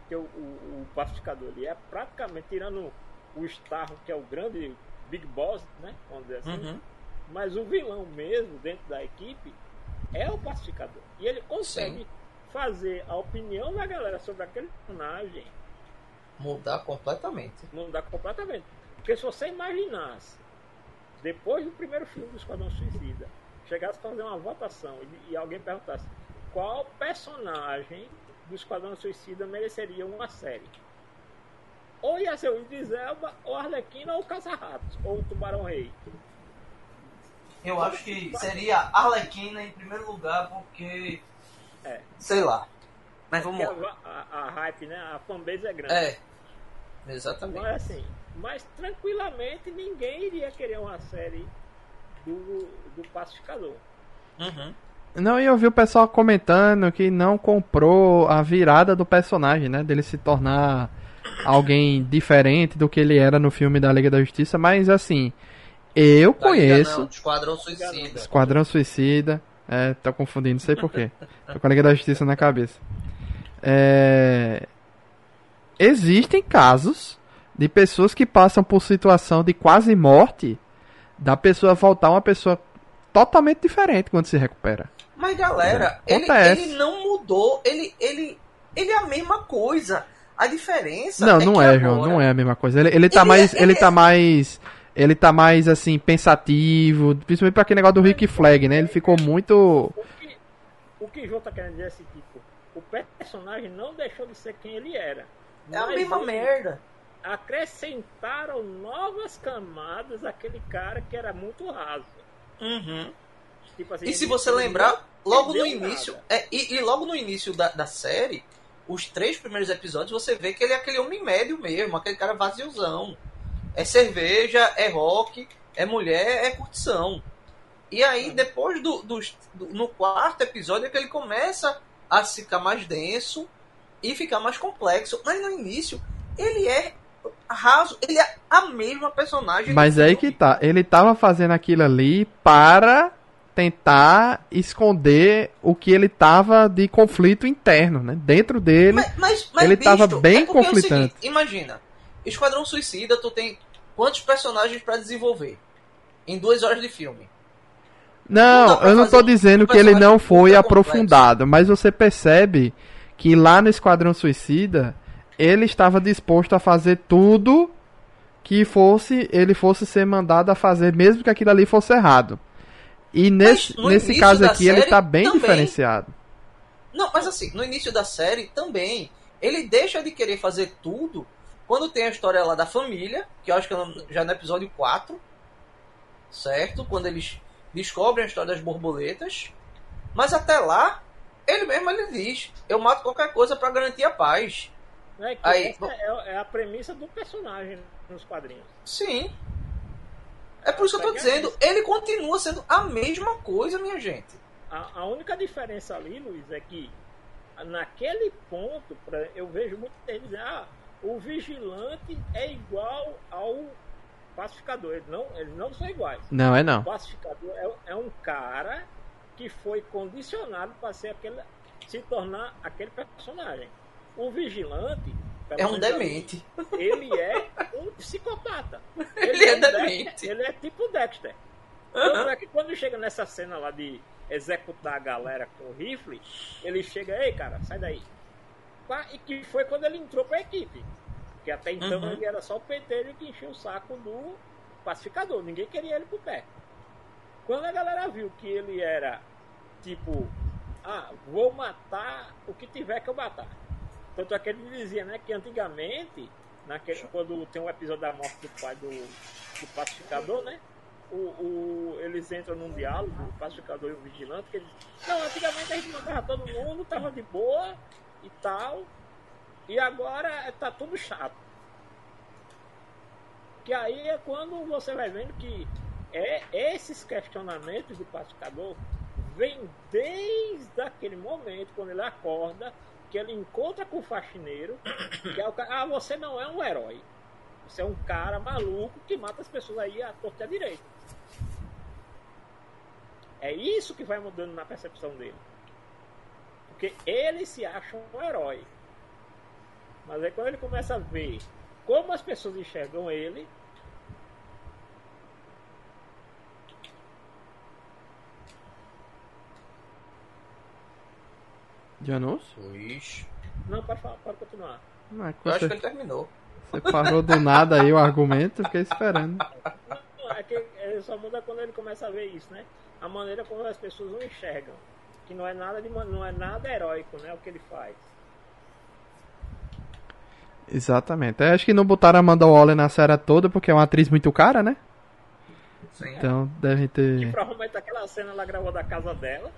que é o, o, o pacificador ali é praticamente tirando o Starro, que é o grande Big Boss, né? Vamos dizer assim. Uhum. Mas o vilão mesmo dentro da equipe é o pacificador. E ele consegue Sim. fazer a opinião da galera sobre aquele personagem
Mudar completamente.
Mudar completamente. Porque se você imaginasse, depois do primeiro filme do Esquadrão Suicida, chegasse a fazer uma votação e, e alguém perguntasse qual personagem do Esquadrão Suicida mereceria uma série. Ou ia ser o Idris Elba, ou Arlequina, ou Caça-Ratos, ou o Tubarão Rei.
Eu acho que seria Arlequina em primeiro lugar, porque. É. Sei lá. Mas vamos
lá. A, a, a, hype, né? A fanbase é grande.
É. Exatamente.
Mas assim, mas tranquilamente ninguém iria querer uma série do, do pacificador.
Uhum.
Não, e eu vi o pessoal comentando que não comprou a virada do personagem, né? Dele se tornar alguém diferente do que ele era no filme da Liga da Justiça, mas assim, eu da conheço. Não,
Esquadrão Suicida.
Esquadrão Suicida. É, tô confundindo, não sei porquê. tô com a Liga da Justiça na cabeça. É, existem casos de pessoas que passam por situação de quase morte, da pessoa voltar uma pessoa totalmente diferente quando se recupera.
Mas galera, é. ele, ele, não mudou, ele, ele, ele é a mesma coisa. A diferença
Não, é não é, agora... João, não é a mesma coisa. Ele, ele tá ele mais, é, ele, tá mais ele tá mais assim pensativo, principalmente para aquele negócio do Rick Flag, né? Ele ficou muito
O que o que João tá querendo dizer é assim, tipo, o personagem não deixou de ser quem ele era.
É a mesma merda.
Acrescentaram novas camadas àquele cara que era muito raso.
Uhum. Tipo assim, e se você lembrar, logo no início. É, e, e, logo no início da, da série, os três primeiros episódios, você vê que ele é aquele homem médio mesmo, aquele cara vaziozão. É cerveja, é rock, é mulher, é curtição. E aí, depois do, do, do, no quarto episódio, é que ele começa a ficar mais denso e ficar mais complexo. Mas no início, ele é raso, ele é a mesma personagem.
Mas aí que tá, ele tava fazendo aquilo ali para tentar esconder o que ele tava de conflito interno, né? Dentro dele, mas, mas, mas ele bicho, tava bem é conflitante. É seguinte,
imagina, Esquadrão Suicida, tu tem quantos personagens para desenvolver em duas horas de filme?
Não, não eu não tô dizendo um que ele não foi aprofundado, mas você percebe que lá no Esquadrão Suicida ele estava disposto a fazer tudo que fosse ele fosse ser mandado a fazer, mesmo que aquilo ali fosse errado. E nesse, nesse caso aqui ele está bem também, diferenciado.
Não, mas assim, no início da série também ele deixa de querer fazer tudo quando tem a história lá da família, que eu acho que é já no episódio 4, certo? Quando eles descobrem a história das borboletas. Mas até lá, ele mesmo ele diz: eu mato qualquer coisa para garantir a paz.
É, Aí, é, é, a premissa do personagem nos quadrinhos.
Sim. É por isso que eu tô dizendo, ele continua sendo a mesma coisa, minha gente.
A, a única diferença ali, Luiz, é que naquele ponto, pra, eu vejo muito gente dizer, ah, o vigilante é igual ao pacificador. Eles não, eles não são iguais.
Não, é não.
O pacificador é, é um cara que foi condicionado para ser aquele, se tornar aquele personagem. O vigilante
é um demente.
Ele é um psicopata.
Ele, ele é, um demente.
ele é tipo Dexter. Uhum. é que quando chega nessa cena lá de executar a galera com o rifle, ele chega, ei cara, sai daí. E que foi quando ele entrou pra equipe. Que até então uhum. ele era só o pentelho que enchia o saco do pacificador. Ninguém queria ele pro pé. Quando a galera viu que ele era tipo, ah, vou matar o que tiver que eu matar. Tanto é que ele dizia, né, que antigamente, naquele, quando tem um episódio da morte do pai do, do pacificador, né? O, o, eles entram num diálogo, o pacificador e o vigilante, que eles não, antigamente a gente matava todo mundo, tava de boa e tal, e agora tá tudo chato. Que aí é quando você vai vendo que é esses questionamentos do pacificador vem desde aquele momento, quando ele acorda, que ele encontra com o faxineiro, que é o cara, ah, você não é um herói. Você é um cara maluco que mata as pessoas aí à torta e direita. É isso que vai mudando na percepção dele. Porque ele se acha um herói. Mas aí quando ele começa a ver como as pessoas enxergam ele,
Janus?
Ixi.
Não, pode, falar, pode continuar.
Não, é Eu acho que ele terminou.
Você parou do nada aí o argumento, fiquei esperando.
Não, é que ele só muda quando ele começa a ver isso, né? A maneira como as pessoas o enxergam. Que não é nada de não é nada heróico, né? O que ele faz.
Exatamente. Eu acho que não botaram a Amanda Waller na série toda porque é uma atriz muito cara, né?
Sim.
Então deve ter.
E provavelmente aquela cena ela gravou da casa dela.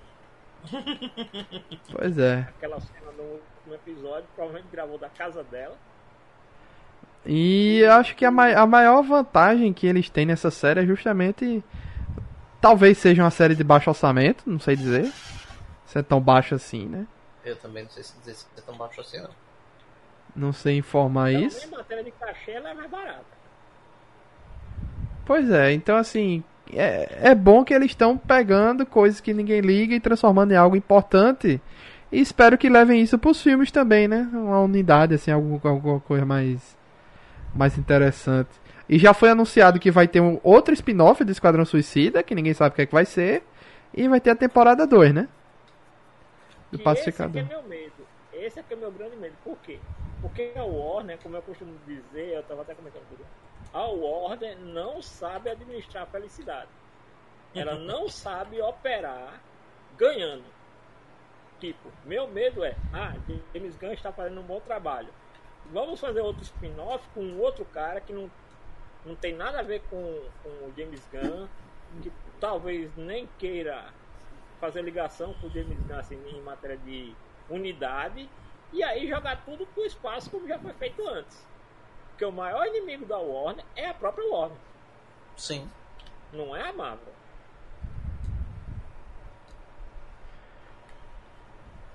Pois é.
Aquela cena no último episódio, provavelmente gravou da casa dela.
E eu acho que a, mai a maior vantagem que eles têm nessa série é justamente. Talvez seja uma série de baixo orçamento, não sei dizer. Se é tão baixo assim, né?
Eu também não sei se dizer se é tão baixo assim, não.
Não sei informar
Também
isso.
A matéria de cachê ela é mais barata.
Pois é, então assim, é, é bom que eles estão pegando coisas que ninguém liga e transformando em algo importante. E espero que levem isso para os filmes também, né? Uma unidade, assim, alguma, alguma coisa mais, mais interessante. E já foi anunciado que vai ter um outro spin-off do Esquadrão Suicida, que ninguém sabe o que é que vai ser. E vai ter a temporada 2, né?
Do que Pacificador. Esse é meu medo. Esse é que é o meu grande medo. Por quê? Porque a Warner, como eu costumo dizer, eu estava até comentando com a Warner não sabe administrar a felicidade. Ela uhum. não sabe operar ganhando. Tipo, meu medo é, ah, James Gunn está fazendo um bom trabalho. Vamos fazer outro spin-off com um outro cara que não, não tem nada a ver com, com o James Gunn, que talvez nem queira fazer ligação com o James Gunn assim, em matéria de unidade, e aí jogar tudo pro espaço como já foi feito antes. Porque o maior inimigo da Warner é a própria Warner.
Sim.
Não é a Marvel.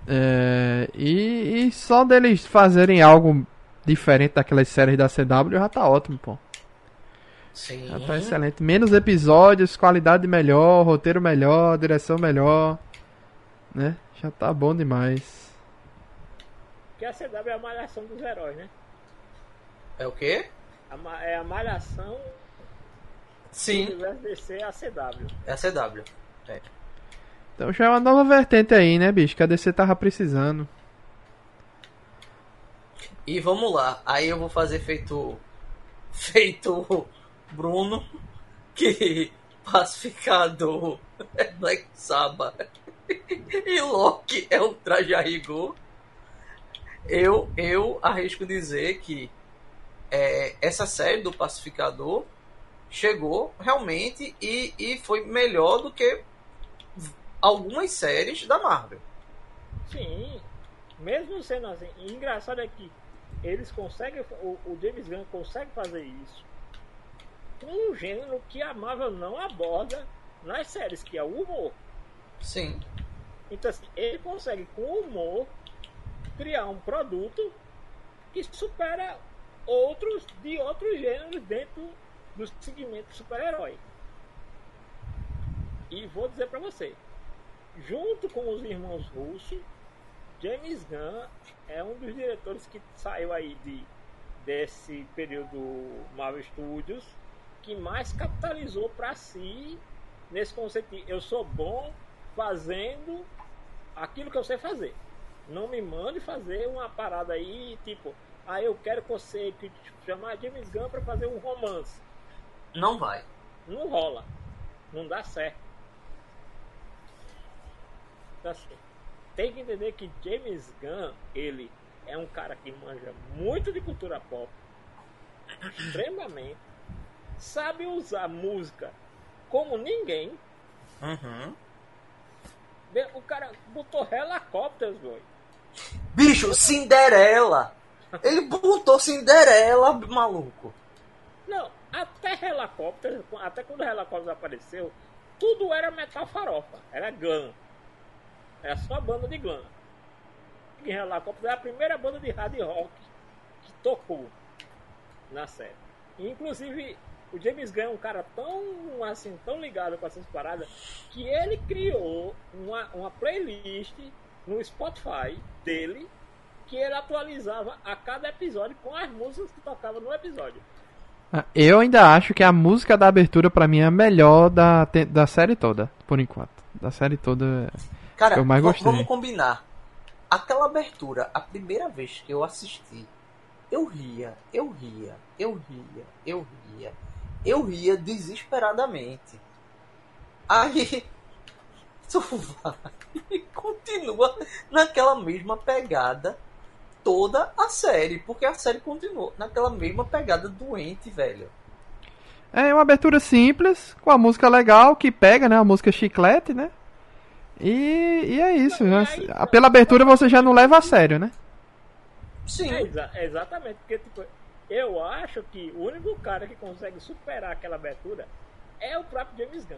É, e, e, só deles fazerem algo diferente daquelas séries da CW já tá ótimo, pô.
Sim.
Já tá excelente. Menos episódios, qualidade melhor, roteiro melhor, direção melhor. Né? Já tá bom demais.
Que a CW é a malhação dos heróis, né?
É o quê?
A, é a Malhação.
Sim.
DC é a CW.
É a CW. É.
Então já é uma nova vertente aí, né, bicho? Que a DC tava precisando.
E vamos lá. Aí eu vou fazer feito. Feito Bruno. Que pacificador é Black Sabbath. E Loki é o traje a rigor. Eu, eu arrisco dizer que é, essa série do Pacificador chegou realmente e, e foi melhor do que algumas séries da Marvel.
Sim, mesmo sendo assim, engraçado é que eles conseguem, o, o James Gunn consegue fazer isso com um gênero que a Marvel não aborda nas séries, que é o humor.
Sim.
Então assim, ele consegue com o humor criar um produto que supera outros de outros gêneros dentro do segmento super-herói. E vou dizer para você, junto com os irmãos russos, James Gunn é um dos diretores que saiu aí de, desse período Marvel Studios que mais capitalizou para si nesse conceito de eu sou bom fazendo aquilo que eu sei fazer. Não me mande fazer uma parada aí, tipo, ah, eu quero que você que chamar James Gunn para fazer um romance.
Não vai.
Não rola. Não dá certo. Então, assim, tem que entender que James Gunn, ele é um cara que manja muito de cultura pop, extremamente, sabe usar música como ninguém.
Uhum.
O cara botou helicópteros, doido.
Bicho, Cinderela! Ele botou Cinderela, maluco.
Não, até helicóptero, até quando o helicóptero apareceu, tudo era metal farofa. Era glam. Era só banda de glam. E helicóptero era a primeira banda de hard rock que tocou na série. inclusive, o James Gunn é um cara tão assim, tão ligado com essas paradas que ele criou uma, uma playlist no Spotify dele que ele atualizava a cada episódio com as músicas que tocavam no episódio.
Ah, eu ainda acho que a música da abertura para mim é a melhor da, da série toda, por enquanto. Da série toda. Cara, eu mais gostei.
vamos combinar. Aquela abertura, a primeira vez que eu assisti, eu ria, eu ria, eu ria, eu ria eu ria desesperadamente. Aí tu vai e continua naquela mesma pegada toda a série, porque a série continuou naquela mesma pegada doente, velho.
É uma abertura simples, com a música legal, que pega, né? A música chiclete, né? E, e é isso. Não, né? aí, Pela abertura você já não leva a sério, né?
Sim. É, exa exatamente, porque tipo, eu acho que o único cara que consegue superar aquela abertura é o próprio James Gunn.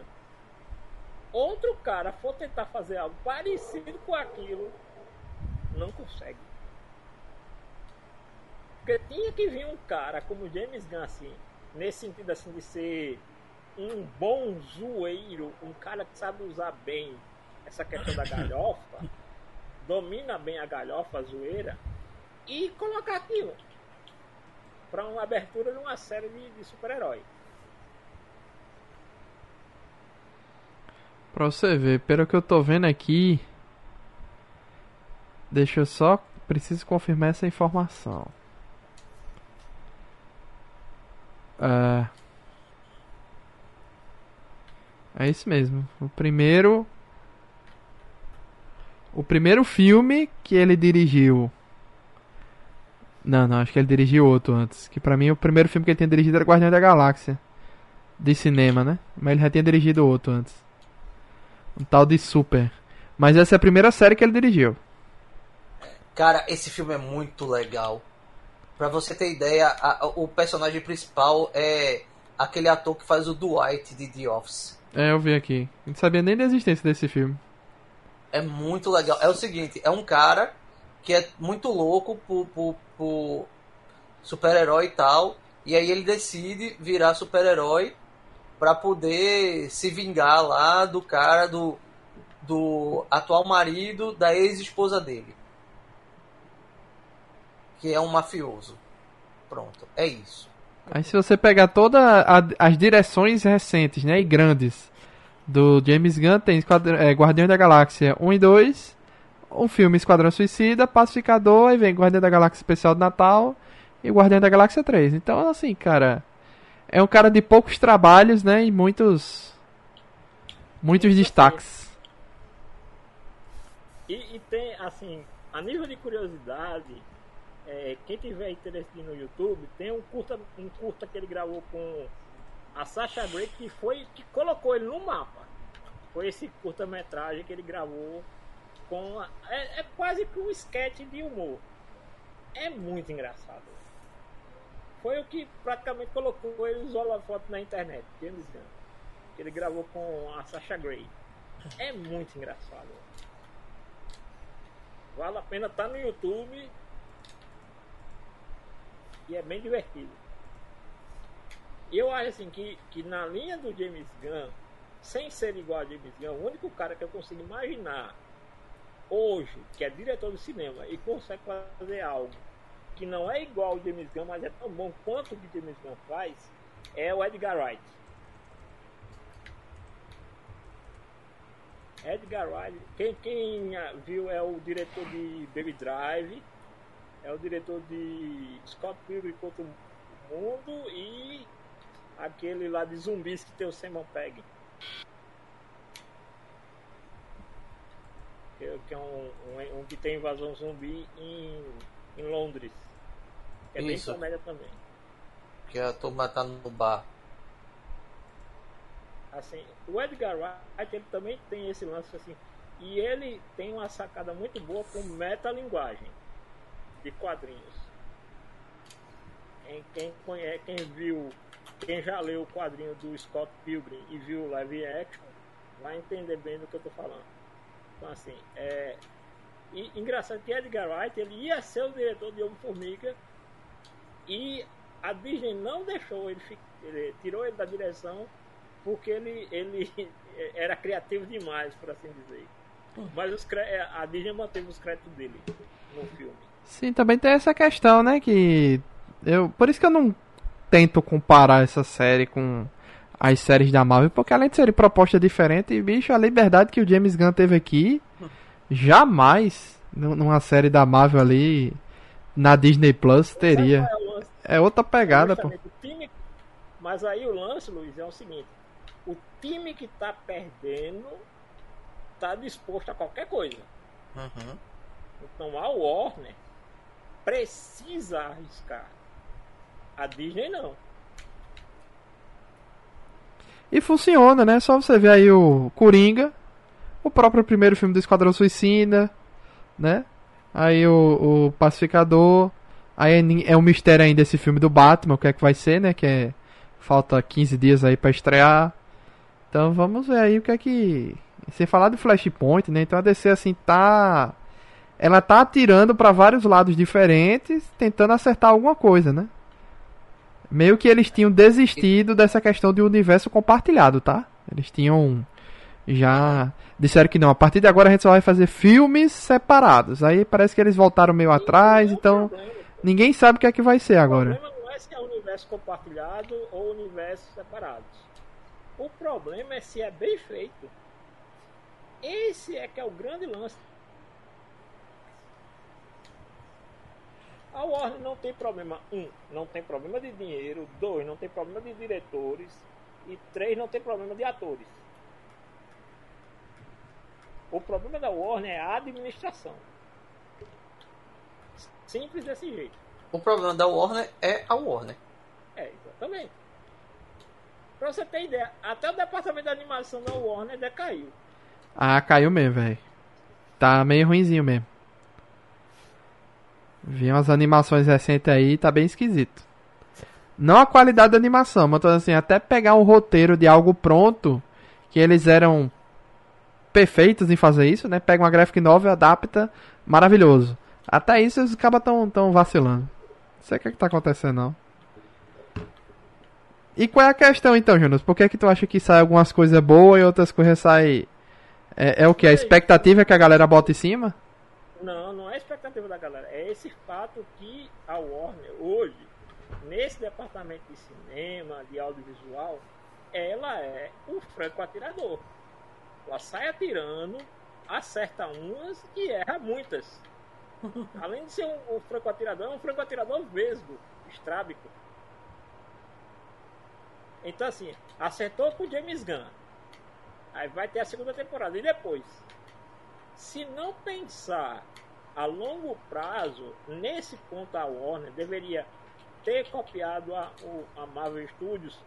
Outro cara for tentar fazer algo parecido com aquilo, não consegue. Porque tinha que vir um cara como James Gunn assim, nesse sentido assim de ser um bom zoeiro, um cara que sabe usar bem essa questão da galhofa, domina bem a galhofa, a zoeira, e colocar aquilo para uma abertura de uma série de, de super-herói.
Pra você ver, pelo que eu tô vendo aqui. Deixa eu só. Preciso confirmar essa informação. É. Isso mesmo. O primeiro. O primeiro filme que ele dirigiu não, não, acho que ele dirigiu outro antes. Que pra mim o primeiro filme que ele tinha dirigido era Guardião da Galáxia. De cinema, né? Mas ele já tinha dirigido outro antes. Um tal de Super. Mas essa é a primeira série que ele dirigiu.
Cara, esse filme é muito legal. Pra você ter ideia, a, o personagem principal é aquele ator que faz o Dwight de The Office.
É, eu vi aqui. Não sabia nem da existência desse filme.
É muito legal. É o seguinte, é um cara que é muito louco por, por, por super-herói e tal. E aí ele decide virar super-herói para poder se vingar lá do cara do, do atual marido da ex-esposa dele. Que é um mafioso. Pronto, é isso.
Aí se você pegar todas as direções recentes, né, e grandes do James Gunn, tem é, Guardiões da Galáxia 1 e 2, um filme Esquadrão Suicida, Pacificador, aí vem Guardião da Galáxia Especial de Natal e Guardião da Galáxia 3. Então, assim, cara, é um cara de poucos trabalhos, né, e muitos muitos destaques.
E, e, tem, assim, a nível de curiosidade, é, quem tiver interesse no YouTube, tem um curta, um curta que ele gravou com a Sasha Grey que foi que colocou ele no mapa. Foi esse curta-metragem que ele gravou com. É, é quase que um sketch de humor. É muito engraçado. Foi o que praticamente colocou ele os holofotes na internet, Gunn. Que ele gravou com a Sasha Grey. É muito engraçado. Vale a pena estar tá no YouTube. E é bem divertido. eu acho assim que, que na linha do James Gunn, sem ser igual a James Gunn, o único cara que eu consigo imaginar hoje, que é diretor de cinema e consegue fazer algo que não é igual ao James Gunn, mas é tão bom quanto o que James Gunn faz, é o Edgar Wright. Edgar Wright, quem, quem viu é o diretor de Baby Drive, é o diretor de Scott Pilgrim contra o Mundo e aquele lá de zumbis que tem o Simon Pegg. Que é um, um, um, que tem invasão zumbi em, em Londres. É Isso. bem comédia também.
Que a turma tá no bar.
Assim, o Edgar Wright ele também tem esse lance assim. E ele tem uma sacada muito boa com metalinguagem de quadrinhos. Quem, quem, conhece, quem viu, quem já leu o quadrinho do Scott Pilgrim e viu o live action, vai entender bem do que eu tô falando. Então assim, é. E engraçado que Edgar Wright ele ia ser o diretor de Homem-Formiga e a Disney não deixou ele, ele tirou ele da direção porque ele, ele era criativo demais, por assim dizer. Mas os, a Disney manteve os créditos dele no filme.
Sim, também tem essa questão, né? Que eu, por isso que eu não tento comparar essa série com as séries da Marvel, porque além de serem propostas diferentes, bicho, a liberdade que o James Gunn teve aqui, jamais numa série da Marvel ali na Disney Plus teria. É, é outra pegada, pô.
Mas aí o lance, Luiz, é o seguinte: o time que tá perdendo tá disposto a qualquer coisa. Uhum. Então a Warner precisa arriscar. A Disney não.
E funciona, né? Só você ver aí o Coringa, o próprio primeiro filme do Esquadrão Suicida, né? Aí o, o Pacificador. Aí é, é um mistério ainda esse filme do Batman, o que é que vai ser, né? Que é. Falta 15 dias aí para estrear. Então vamos ver aí o que é que. Sem falar do Flashpoint, né? Então a DC assim tá ela tá atirando para vários lados diferentes, tentando acertar alguma coisa, né? Meio que eles tinham desistido dessa questão de universo compartilhado, tá? Eles tinham já disseram que não, a partir de agora a gente só vai fazer filmes separados. Aí parece que eles voltaram meio atrás, então ninguém sabe o que é que vai ser agora.
O problema não é se é universo compartilhado ou universo separados. O problema é se é bem feito. Esse é que é o grande lance A Warner não tem problema. Um, não tem problema de dinheiro. Dois, não tem problema de diretores. E três, não tem problema de atores. O problema da Warner é a administração. Simples desse jeito.
O problema da Warner é a Warner.
É, exatamente. Pra você ter ideia, até o departamento de animação da Warner decaiu.
Ah, caiu mesmo, velho. Tá meio ruinzinho mesmo. Vi umas animações recentes aí, tá bem esquisito. Não a qualidade da animação, mas assim, até pegar um roteiro de algo pronto, que eles eram perfeitos em fazer isso, né? Pega uma graphic novel, adapta, maravilhoso. Até isso eles acabam tão, tão vacilando. Não sei o que, é que tá acontecendo, não. E qual é a questão então, Jonas? Por que, é que tu acha que sai algumas coisas boas e outras coisas saem. É, é o que? A expectativa que a galera bota em cima?
Não, não é a expectativa da galera. É esse fato que a Warner, hoje, nesse departamento de cinema, de audiovisual, ela é o franco atirador. Ela sai atirando, acerta umas e erra muitas. Além de ser um, um franco atirador, é um franco atirador vesgo, estrábico. Então assim, acertou com James Gunn. Aí vai ter a segunda temporada. E depois? Se não pensar a longo prazo, nesse ponto a Warner deveria ter copiado a, a Marvel Studios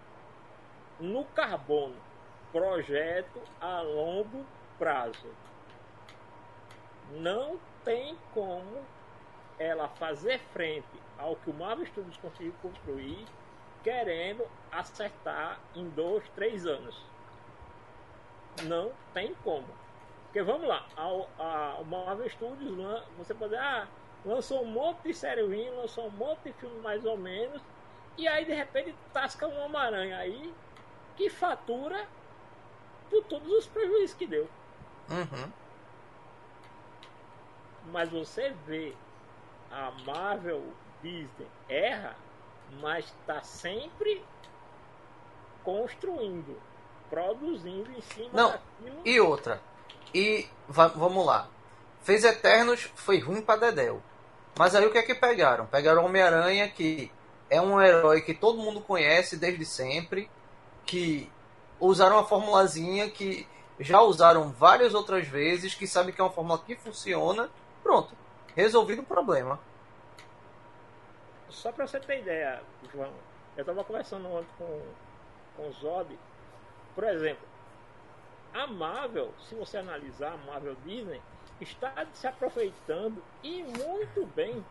no carbono, projeto a longo prazo. Não tem como ela fazer frente ao que o Marvel Studios conseguiu construir, querendo acertar em dois, três anos. Não tem como. Porque vamos lá, a, a, o Marvel Studios, você pode ah, lançou um monte de série ruim, lançou um monte de filme mais ou menos, E aí de repente tasca um Homem-Aranha aí que fatura por todos os prejuízos que deu.
Uhum.
Mas você vê a Marvel Disney erra, mas está sempre construindo, produzindo em cima
Não,
daquilo.
E outra. E vamos lá. Fez Eternos, foi ruim pra Dedéu. Mas aí o que é que pegaram? Pegaram Homem-Aranha, que é um herói que todo mundo conhece desde sempre, que usaram uma formulazinha que já usaram várias outras vezes, que sabe que é uma fórmula que funciona. Pronto, resolvido o problema.
Só para você ter ideia, João, eu estava conversando ontem com, com o Zod. Por exemplo, a Marvel, se você analisar a Marvel Disney, está se aproveitando e muito bem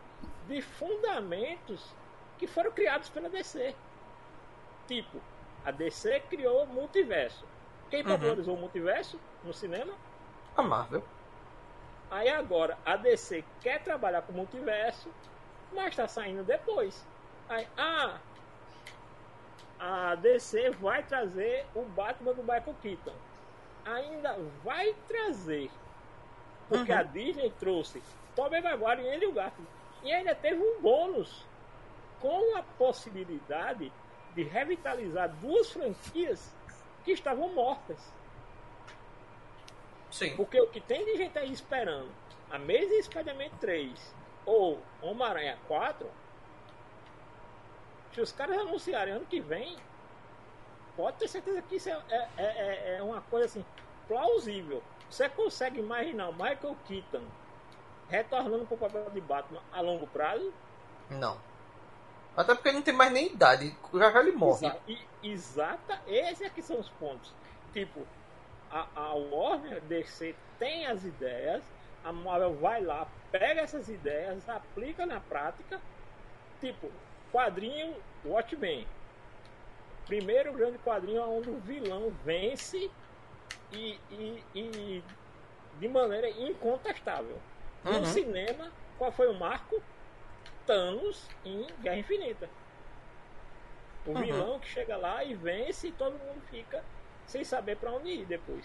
de fundamentos que foram criados pela DC. Tipo, a DC criou o multiverso. Quem uhum. popularizou o multiverso no cinema?
A Marvel.
Aí agora a DC quer trabalhar com o multiverso, mas está saindo depois. Aí, ah, a DC vai trazer o Batman do Michael Keaton. Ainda vai trazer. Porque uhum. a Disney trouxe Tobey Maguire e Andrew Garfield. E ainda teve um bônus com a possibilidade de revitalizar duas franquias que estavam mortas.
Sim.
Porque o que tem de gente aí esperando a Amazing Spider-Man 3 ou Homem-Aranha 4, se os caras anunciarem ano que vem, pode ter certeza que isso é, é, é, é uma coisa assim plausível. Você consegue imaginar o Michael Keaton retornando para o papel de Batman a longo prazo?
Não. Até porque ele não tem mais nem idade. Já já ele morre.
Exa e, exata, esses aqui são os pontos. Tipo, a, a Warner DC tem as ideias, a Marvel vai lá, pega essas ideias, aplica na prática. Tipo, quadrinho Watchmen. Primeiro grande quadrinho onde o vilão vence e, e, e de maneira incontestável. Uhum. No cinema, qual foi o marco? Thanos em Guerra Infinita. O uhum. vilão que chega lá e vence e todo mundo fica sem saber para onde ir depois.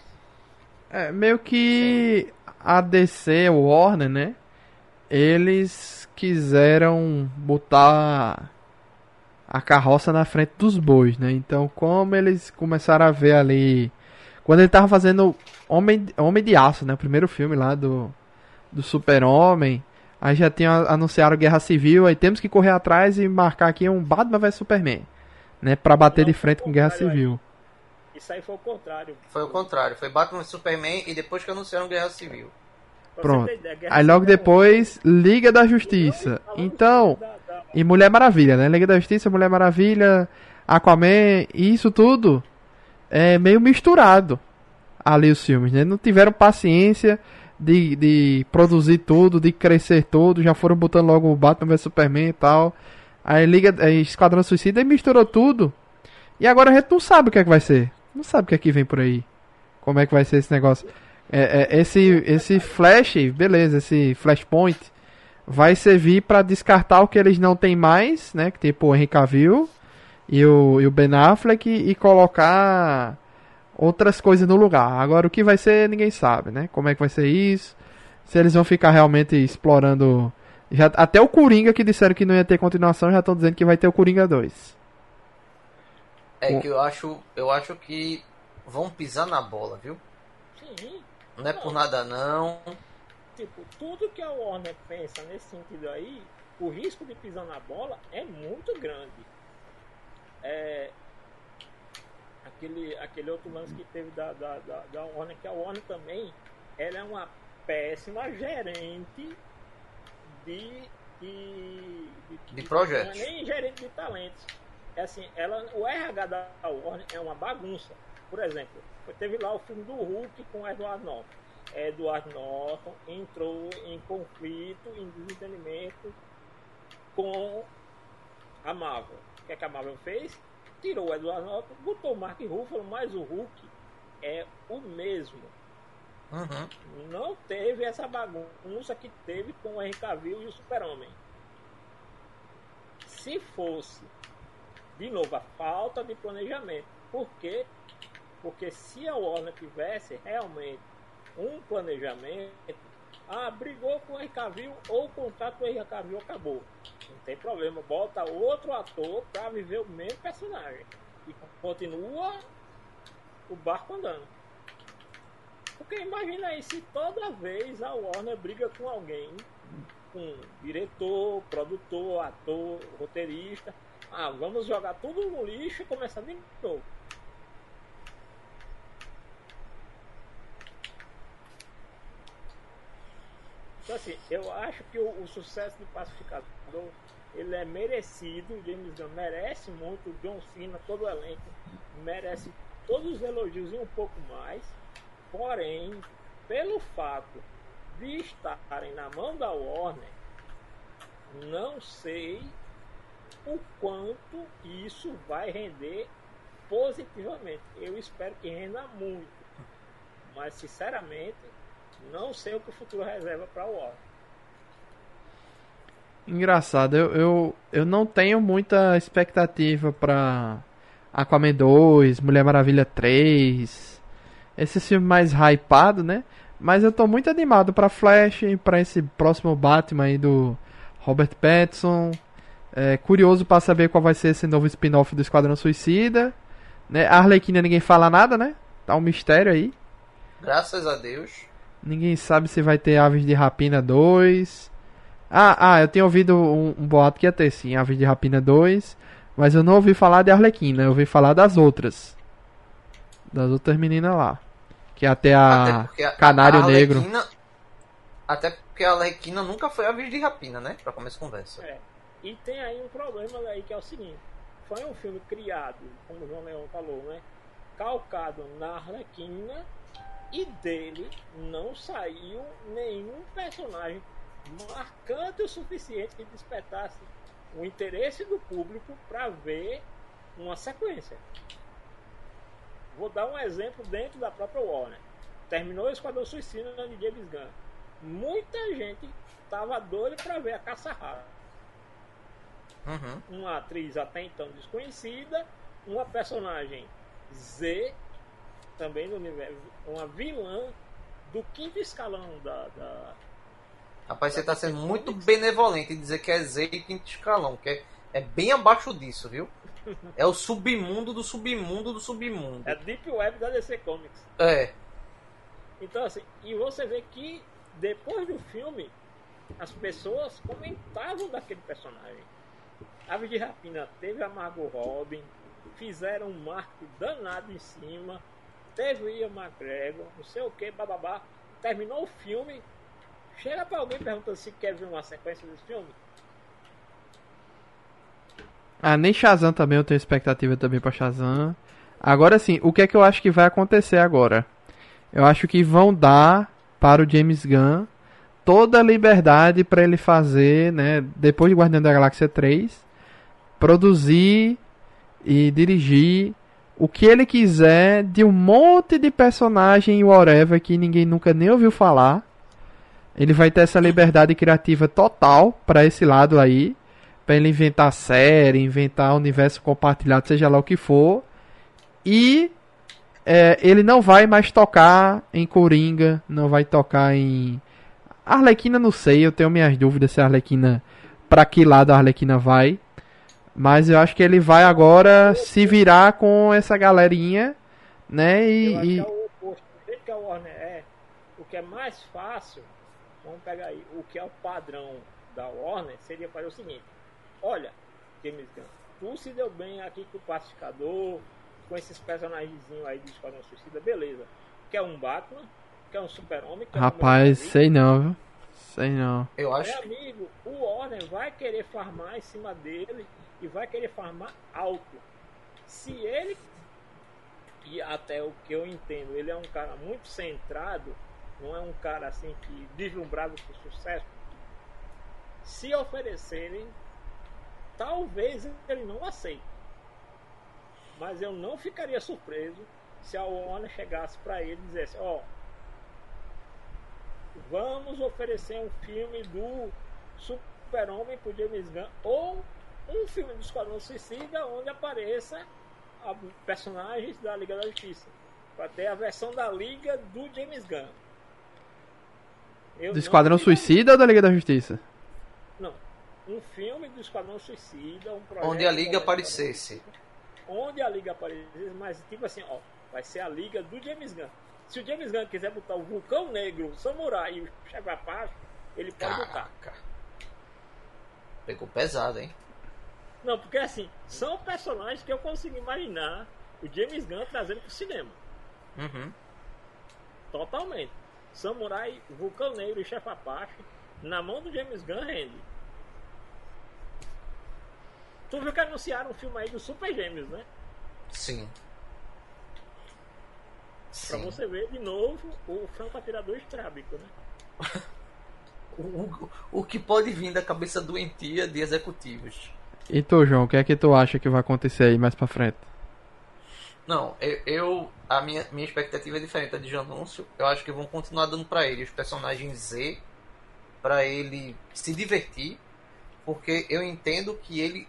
É, meio que Sim. a DC, o Warner, né? Eles quiseram botar a carroça na frente dos bois, né? Então, como eles começaram a ver ali. Quando ele tava fazendo Homem, Homem de Aço, né? O primeiro filme lá do, do Super-Homem. Aí já tinha anunciado Guerra Civil, aí temos que correr atrás e marcar aqui um Batman vs Superman, né, para bater Não, de frente com Guerra Civil.
Aí. Isso aí foi o contrário.
Foi o contrário, foi Batman vs Superman e depois que anunciaram Guerra Civil.
Pronto. Aí logo depois Liga da Justiça. Então, e Mulher Maravilha, né? Liga da Justiça, Mulher Maravilha, Aquaman, isso tudo é meio misturado ali os filmes, né? Não tiveram paciência de, de produzir tudo, de crescer tudo, já foram botando logo o Batman vs Superman e tal. Aí Liga aí Esquadrão Suicida e misturou tudo. E agora a gente não sabe o que é que vai ser. Não sabe o que é que vem por aí. Como é que vai ser esse negócio. É, é, esse, esse flash, beleza, esse flashpoint vai servir para descartar o que eles não têm mais, né? Que tipo o Henry Cavill e o, e o Ben Affleck e colocar outras coisas no lugar. Agora o que vai ser ninguém sabe, né? Como é que vai ser isso? Se eles vão ficar realmente explorando já até o Coringa que disseram que não ia ter continuação já estão dizendo que vai ter o Coringa 2.
É que eu acho, eu acho que vão pisar na bola, viu?
Sim.
Não é por nada não.
Tipo, tudo que a Warner pensa nesse sentido aí, o risco de pisar na bola é muito grande. É, aquele, aquele outro lance que teve da, da, da, da Warner, que a Warner também ela é uma péssima gerente de, de,
de, de projetos.
Não é nem gerente de talentos. É assim, ela, o RH da Warner é uma bagunça. Por exemplo, teve lá o filme do Hulk com Edward Norton. Edward Norton entrou em conflito, em desentendimento com a Marvel. O que, é que a Marvel fez? tirou o Edward Norton, botou o Mark Ruffalo, mas o Hulk é o mesmo.
Uhum.
Não teve essa bagunça que teve com o Henry Cavill e o Super-Homem. Se fosse de novo, a falta de planejamento. Por quê? Porque se a Warner tivesse realmente um planejamento, ah, brigou com o Cavill ou o contrato com o Cavill acabou. Não tem problema, bota outro ator para viver o mesmo personagem. E continua o barco andando. Porque imagina aí se toda vez a Warner briga com alguém, com diretor, produtor, ator, roteirista. Ah, vamos jogar tudo no lixo e começar de novo. Então assim, eu acho que o, o sucesso de Pacificador ele é merecido, o James Gunn merece muito, o John Cena, todo o elenco merece todos os elogios e um pouco mais. Porém, pelo fato de estarem na mão da Warner, não sei o quanto isso vai render positivamente. Eu espero que renda muito, mas sinceramente não sei o que o futuro reserva para o Warner.
Engraçado, eu, eu, eu não tenho muita expectativa para Aquaman 2, Mulher Maravilha 3, esse filme mais hypado, né? Mas eu tô muito animado para Flash, para esse próximo Batman aí do Robert Pattinson. É, curioso para saber qual vai ser esse novo spin-off do Esquadrão Suicida. Né? A Arlequina ninguém fala nada, né? Tá um mistério aí.
Graças a Deus.
Ninguém sabe se vai ter Aves de Rapina 2. Ah, ah, eu tinha ouvido um, um boato que ia ter sim, Aves de Rapina 2. Mas eu não ouvi falar de Arlequina, eu ouvi falar das outras. Das outras meninas lá. Que até a, até a Canário a Negro.
Até porque a Arlequina nunca foi a Virgem de Rapina, né? Pra começar a conversa.
É. E tem aí um problema aí que é o seguinte: foi um filme criado, como o João Leão falou, né? Calcado na Arlequina e dele não saiu nenhum personagem marcante o suficiente que despertasse o interesse do público para ver uma sequência. Vou dar um exemplo dentro da própria Warner. Terminou o Esquadrão Suicida de James Gunn. Muita gente estava doida para ver a caça-rato. Uhum. Uma atriz até então desconhecida, uma personagem Z, também do universo, uma vilã do quinto escalão da, da
Rapaz, você tá sendo muito benevolente em dizer que é Z e quinto escalão, que é, é bem abaixo disso, viu? É o submundo do submundo do submundo.
É a Deep Web da DC Comics.
É.
Então, assim, e você vê que depois do filme, as pessoas comentavam daquele personagem. Ave de Rapina teve a Margot Robin, fizeram um marco danado em cima, teve o Ian McGregor, não sei o que, bababá. Terminou o filme, Chega pra alguém perguntando se quer ver uma sequência desse filme.
Ah, nem Shazam também eu tenho expectativa também pra Shazam. Agora sim, o que é que eu acho que vai acontecer agora? Eu acho que vão dar para o James Gunn toda a liberdade para ele fazer, né, depois de Guardião da Galáxia 3, produzir e dirigir o que ele quiser de um monte de personagem whatever que ninguém nunca nem ouviu falar ele vai ter essa liberdade criativa total para esse lado aí, para ele inventar série, inventar universo compartilhado, seja lá o que for. E é, ele não vai mais tocar em Coringa, não vai tocar em Arlequina, não sei, eu tenho minhas dúvidas se a Arlequina para que lado a Arlequina vai. Mas eu acho que ele vai agora se virar com essa galerinha, né? E,
eu acho e... que é o oposto. Do jeito que a Warner é, o que é mais fácil vamos pegar aí, o que é o padrão da Warner seria fazer o seguinte: olha, James Gunn, tu se deu bem aqui com o Pacificador, com esses personagens aí de Esquadrão Suicida, beleza. Quer um Batman, quer um Super-Homem,
Rapaz, um sei não, viu? Sei não.
Eu acho.
Meu amigo, o Warner vai querer farmar em cima dele e vai querer farmar alto. Se ele, e até o que eu entendo, ele é um cara muito centrado não é um cara assim que deslumbrado por sucesso. Se oferecerem, talvez ele não aceite. Mas eu não ficaria surpreso se a Warner chegasse para ele e dissesse: Ó, oh, vamos oferecer um filme do Super-Homem pro James Gunn ou um filme do Esquadrão Suicida onde apareça personagens da Liga da Justiça. Pra ter a versão da Liga do James Gunn.
Eu do Esquadrão Suicida ou da Liga da Justiça?
Não. Um filme do Esquadrão Suicida, um
Onde a Liga aparecesse.
Onde a Liga aparecesse, mas tipo assim, ó, vai ser a Liga do James Gunn. Se o James Gunn quiser botar o Vulcão Negro, o Samurai e o Chefe Apache, ele pode Caraca. botar.
Pegou pesado, hein?
Não, porque assim, são personagens que eu consigo imaginar o James Gunn trazendo pro cinema.
Uhum.
Totalmente. Samurai, Vulcão Negro e Chefe Apache, na mão do James Gunn rende. Tu viu que anunciaram um filme aí do Super Gêmeos, né?
Sim.
Pra Sim. você ver de novo o franco atirador estrábico, né?
o, o, o que pode vir da cabeça doentia de executivos.
E tu, João, o que é que tu acha que vai acontecer aí mais pra frente?
Não, eu, eu, a minha, minha expectativa é diferente da de Janúncio. Eu acho que vão continuar dando para ele os personagens Z para ele se divertir, porque eu entendo que ele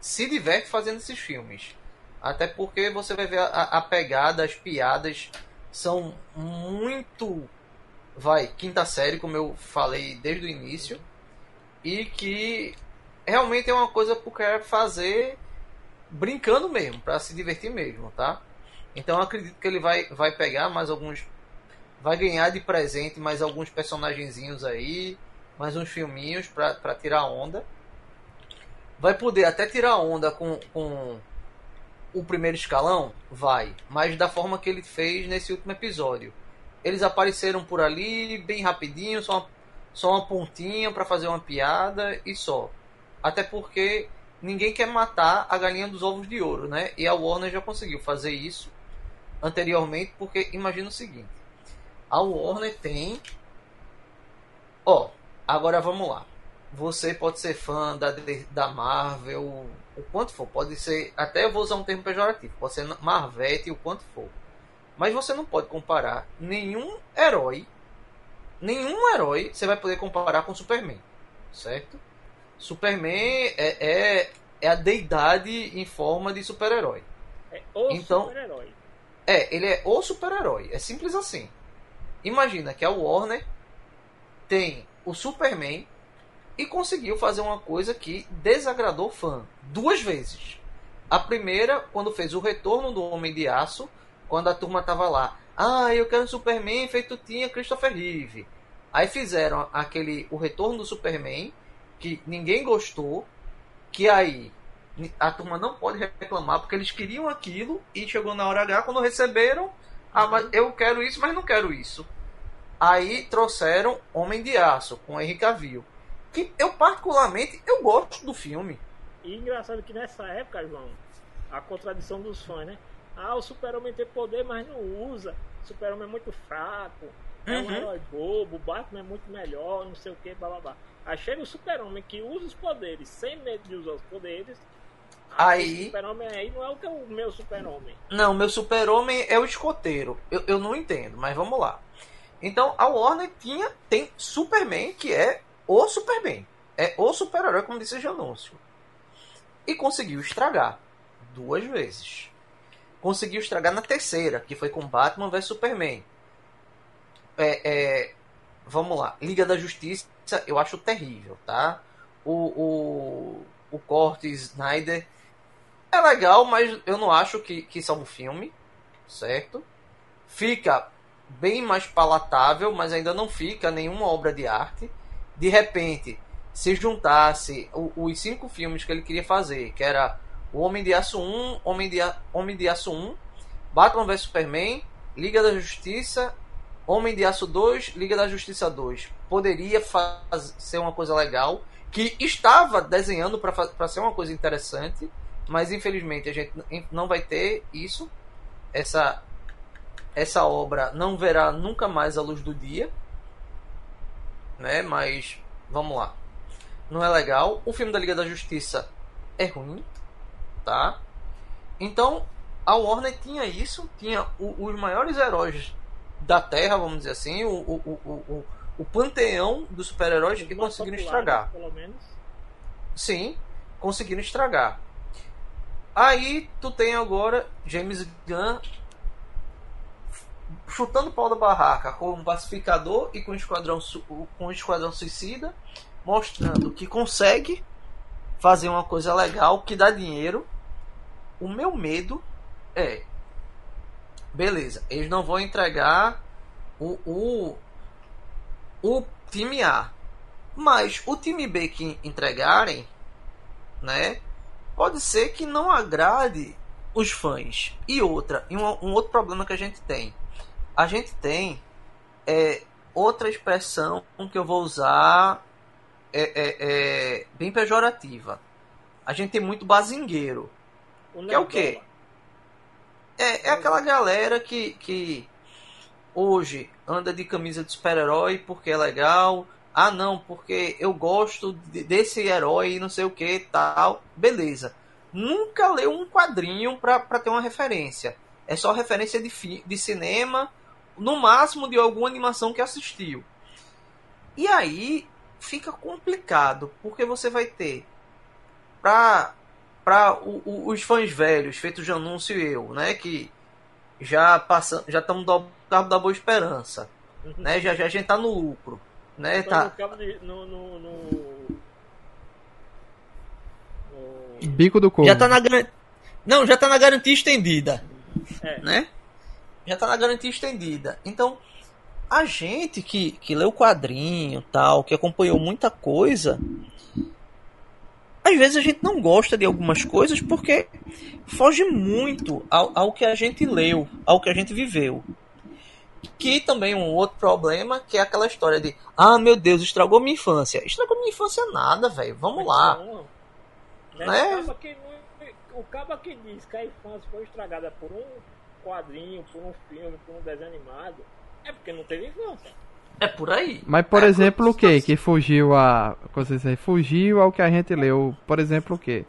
se diverte fazendo esses filmes. Até porque você vai ver a, a pegada, as piadas são muito vai quinta série, como eu falei desde o início, e que realmente é uma coisa pro cara fazer brincando mesmo, para se divertir mesmo, tá? Então eu acredito que ele vai, vai pegar mais alguns. Vai ganhar de presente mais alguns personagenzinhos aí, mais uns filminhos pra tirar onda. Vai poder até tirar onda com, com o primeiro escalão? Vai, mas da forma que ele fez nesse último episódio. Eles apareceram por ali bem rapidinho, só uma, só uma pontinha para fazer uma piada e só. Até porque ninguém quer matar a galinha dos ovos de ouro, né? E a Warner já conseguiu fazer isso anteriormente, porque imagina o seguinte: a Warner tem. Ó, agora vamos lá. Você pode ser fã da, da Marvel, o quanto for. Pode ser, até eu vou usar um termo pejorativo, pode ser Marvete, o quanto for. Mas você não pode comparar nenhum herói, nenhum herói você vai poder comparar com Superman, certo? Superman é, é, é a deidade em forma de super-herói.
É o então, super-herói.
É, ele é o super-herói. É simples assim. Imagina que a Warner tem o Superman e conseguiu fazer uma coisa que desagradou o fã duas vezes. A primeira, quando fez o retorno do Homem de Aço, quando a turma tava lá. Ah, eu quero um Superman feito tinha Christopher Reeve. Aí fizeram aquele o retorno do Superman que ninguém gostou, que aí a turma não pode reclamar porque eles queriam aquilo e chegou na hora H quando receberam, ah, mas eu quero isso, mas não quero isso. Aí trouxeram Homem de Aço com Henry Cavill, que eu particularmente eu gosto do filme.
E engraçado que nessa época, João, a contradição dos fãs, né? Ah, o Super-Homem tem poder, mas não usa. O Super-Homem é muito fraco. É um uhum. herói bobo, o Batman é muito melhor, não sei o que, blá blá blá. Aí chega o super-homem que usa os poderes sem medo de usar os poderes.
Aí.
O super-homem aí não é o que é o meu super-homem.
Não, meu super-homem é o escoteiro. Eu, eu não entendo, mas vamos lá. Então a Warner tinha, tem Superman, que é o Superman. É o super-herói, como disse o anúncio. E conseguiu estragar duas vezes. Conseguiu estragar na terceira, que foi com Batman vs Superman. É, é, vamos lá. Liga da Justiça eu acho terrível, tá? O, o, o corte Snyder é legal, mas eu não acho que, que isso é um filme, certo? Fica bem mais palatável, mas ainda não fica nenhuma obra de arte. De repente, se juntasse os cinco filmes que ele queria fazer, que era o Homem de Aço 1, Homem de, Homem de Aço 1, Batman vs Superman, Liga da Justiça Homem de Aço 2, Liga da Justiça 2. Poderia ser uma coisa legal, que estava desenhando para ser uma coisa interessante, mas infelizmente a gente não vai ter isso. Essa, essa obra não verá nunca mais a luz do dia. Né? Mas vamos lá. Não é legal. O filme da Liga da Justiça é ruim, tá? Então a Warner tinha isso, tinha o, os maiores heróis da Terra, vamos dizer assim, o, o, o, o, o panteão dos super-heróis que conseguiram estragar.
Pelo menos.
Sim, conseguiram estragar. Aí tu tem agora James Gunn chutando o pau da barraca com um pacificador e com o esquadrão, com o esquadrão suicida, mostrando que consegue fazer uma coisa legal que dá dinheiro. O meu medo é. Beleza, eles não vão entregar o, o, o time A. Mas o time B que entregarem, né? Pode ser que não agrade os fãs. E outra, e um, um outro problema que a gente tem a gente tem é, outra expressão que eu vou usar é, é, é, bem pejorativa. A gente tem muito bazingueiro. O que é o quê? É, é aquela galera que, que hoje anda de camisa de super-herói porque é legal. Ah, não, porque eu gosto desse herói e não sei o que tal. Beleza. Nunca leu um quadrinho para ter uma referência. É só referência de, de cinema no máximo de alguma animação que assistiu. E aí fica complicado, porque você vai ter para para os fãs velhos, feitos de anúncio eu, né, que já passam, já estamos do cabo da boa esperança, uhum. né? Já, já a gente tá no lucro, né? Tá. No, no, no,
Bico do corpo.
Já tá na Não, já tá na garantia estendida. É. Né? já tá na garantia estendida. Então, a gente que, que leu o quadrinho tal, que acompanhou muita coisa, às vezes a gente não gosta de algumas coisas porque foge muito ao, ao que a gente leu, ao que a gente viveu. Que também um outro problema, que é aquela história de ah, meu Deus, estragou minha infância. Estragou minha infância nada, velho. Vamos lá. Não,
né? O cabo que diz que a infância foi estragada por um quadrinho, por um filme, por um desenho animado, é porque não teve infância.
É por aí.
Mas, por é exemplo, o que? Que fugiu a. Você fugiu ao que a gente leu. Por exemplo, o que?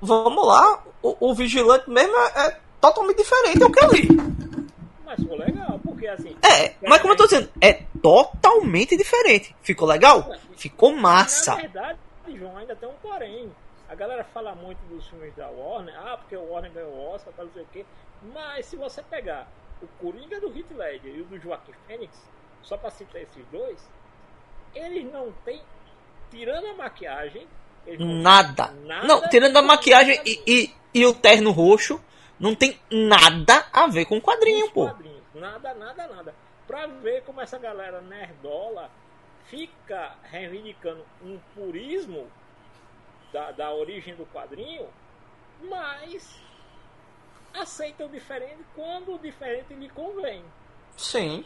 Vamos lá. O, o Vigilante mesmo é, é, totalmente diferente do que eu li.
Mas ficou legal, porque assim.
É, mas como eu tô dizendo, é totalmente diferente. Ficou legal? Ficou massa.
Na verdade, João, ainda tem um porém. A galera fala muito dos filmes da Warner, ah, porque o Warner ganhou Oscar, não sei o quê. Mas se você pegar o Coringa do Heath Ledger e o do Joaquim Fênix, só para citar esses dois, eles não têm, tirando a maquiagem,
nada. nada. Não, tirando a maquiagem e, e, e, o terno roxo, não tem nada a ver com o quadrinho, pô. Quadrinhos.
Nada, nada, nada. Pra ver como essa galera nerdola fica reivindicando um purismo da, da origem do quadrinho, mas aceita o diferente quando o diferente lhe convém.
Sim.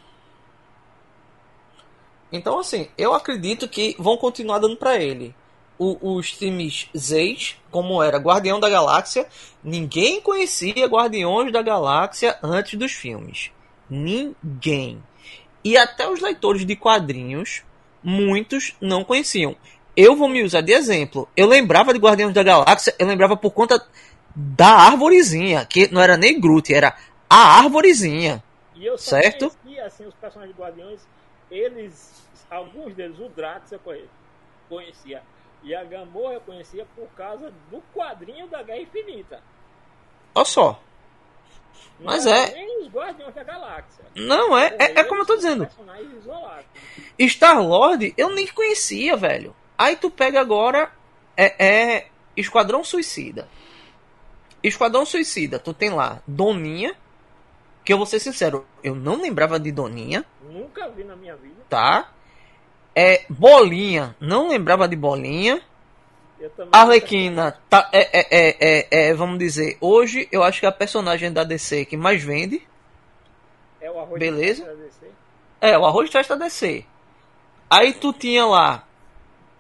Então, assim, eu acredito que vão continuar dando para ele o, os times Zeis, como era Guardião da Galáxia. Ninguém conhecia Guardiões da Galáxia antes dos filmes. Ninguém. E até os leitores de quadrinhos, muitos não conheciam. Eu vou me usar de exemplo. Eu lembrava de Guardiões da Galáxia, eu lembrava por conta da árvorezinha, que não era nem Groot, era a árvorezinha.
E certo? conhecia, assim, os personagens de Guardiões, eles, alguns deles, o Drax eu conhecia, e a Gamorra eu conhecia por causa do quadrinho da Guerra Infinita.
Olha só. Não Mas é.
Nem os Guardiões da Galáxia.
Não, é, é, é como eu tô dizendo. Star-Lord eu nem conhecia, velho. Aí tu pega agora é, é Esquadrão Suicida. Esquadrão Suicida, tu tem lá Doninha, que eu vou ser sincero, eu não lembrava de Doninha.
Nunca vi na minha vida.
Tá. É, Bolinha, não lembrava de Bolinha. Arlequina, tá, é, é, é, é, é, vamos dizer, hoje eu acho que é a personagem da DC que mais vende.
É o arroz
Beleza? Da DC. É, o arroz de da DC. Aí tu tinha lá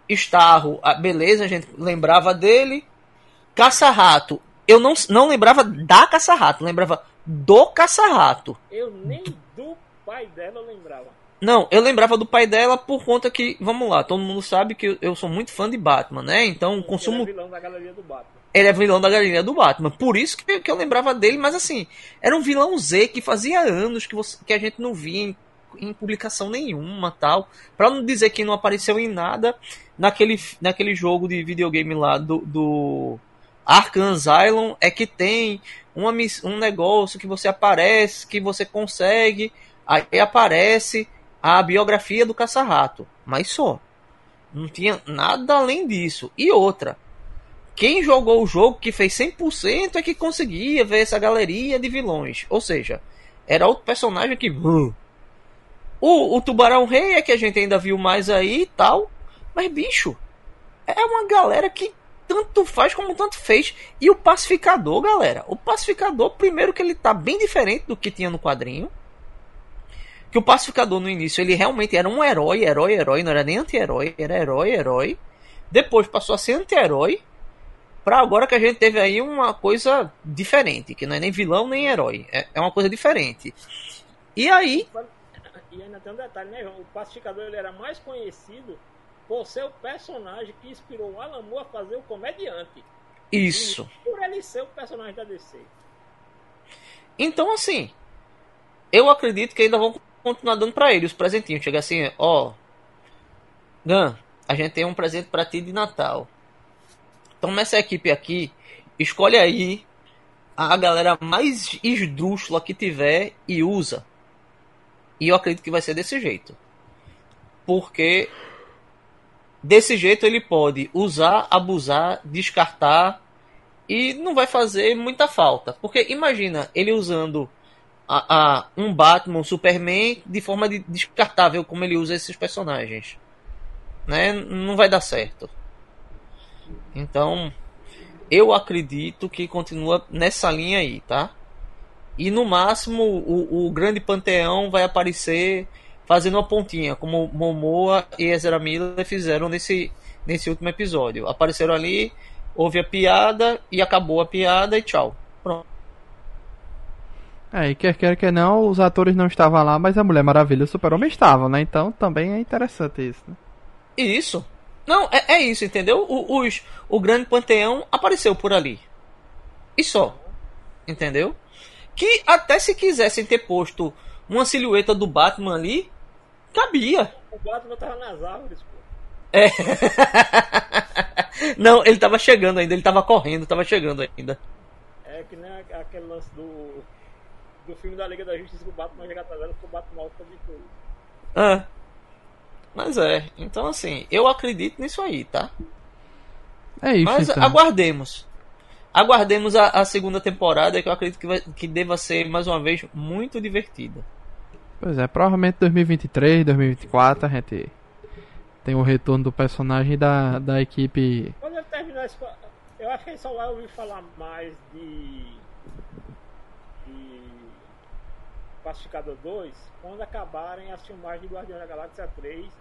Starro, beleza, a gente lembrava dele. Caça-rato, eu não, não lembrava da Caça-Rato, lembrava do Caça-Rato.
Eu nem pai dela lembrava.
Não, eu lembrava do pai dela por conta que, vamos lá, todo mundo sabe que eu, sou muito fã de Batman, né? Então, consumo.
Ele é vilão da galeria do Batman.
Ele é vilão da galeria do Batman. Por isso que, que eu lembrava dele, mas assim, era um vilão Z que fazia anos que, você, que a gente não via em em publicação nenhuma tal. Pra não dizer que não apareceu em nada naquele, naquele jogo de videogame lá do, do Arkham Asylum é que tem uma, um negócio que você aparece, que você consegue, aí aparece a biografia do caça-rato. Mas só. Não tinha nada além disso. E outra. Quem jogou o jogo que fez 100% é que conseguia ver essa galeria de vilões. Ou seja, era outro personagem que. Uh, o, o Tubarão Rei é que a gente ainda viu mais aí e tal. Mas, bicho, é uma galera que tanto faz como tanto fez. E o Pacificador, galera. O Pacificador, primeiro que ele tá bem diferente do que tinha no quadrinho. Que o Pacificador no início ele realmente era um herói, herói, herói, não era nem anti-herói, era herói, herói. Depois passou a ser anti-herói. Pra agora que a gente teve aí uma coisa diferente, que não é nem vilão nem herói. É, é uma coisa diferente. E aí.
E ainda tem um detalhe, né, João? O Pacificador ele era mais conhecido por ser o personagem que inspirou o Alan Moore a fazer o comediante.
Isso.
E por ele ser o personagem da DC.
Então, assim, eu acredito que ainda vão continuar dando para ele os presentinhos. Chega assim, ó, Dan, a gente tem um presente para ti de Natal. Toma essa equipe aqui, escolhe aí a galera mais esdrúxula que tiver e usa. E eu acredito que vai ser desse jeito. Porque Desse jeito ele pode usar, abusar, descartar e não vai fazer muita falta. Porque imagina ele usando a, a, um Batman, um Superman de forma de, descartável como ele usa esses personagens. Né? Não vai dar certo. Então, eu acredito que continua nessa linha aí, tá? E no máximo o, o grande panteão vai aparecer fazendo uma pontinha, como Momoa e Ezra Miller fizeram nesse, nesse último episódio. Apareceram ali, houve a piada e acabou a piada e tchau. Pronto.
É, e quer quer que não, os atores não estavam lá, mas a Mulher Maravilha e o Super-Homem estavam, né? Então também é interessante isso, né?
Isso. Não, é, é isso, entendeu? O, os, o grande panteão apareceu por ali. E só. Entendeu? Que até se quisessem ter posto uma silhueta do Batman ali, Cabia.
O Batman tava nas árvores, pô.
É. Não, ele tava chegando ainda, ele tava correndo, tava chegando ainda.
É que nem aquele lance do. Do filme da Liga da Justiça que o Batman chega atrasado porque o Batman foi de tudo.
Ah. Mas é, então assim, eu acredito nisso aí, tá?
É isso.
Mas
então.
aguardemos. Aguardemos a, a, segunda temporada que eu acredito que, vai, que deva ser mais uma vez muito divertida.
Pois é, provavelmente 2023, 2024 a gente tem o retorno do personagem da, da equipe.
Quando ele terminar esse. Eu acho que ele só vai ouvir falar mais de. Pacificador 2 quando acabarem as filmagens de Guardião da Galáxia 3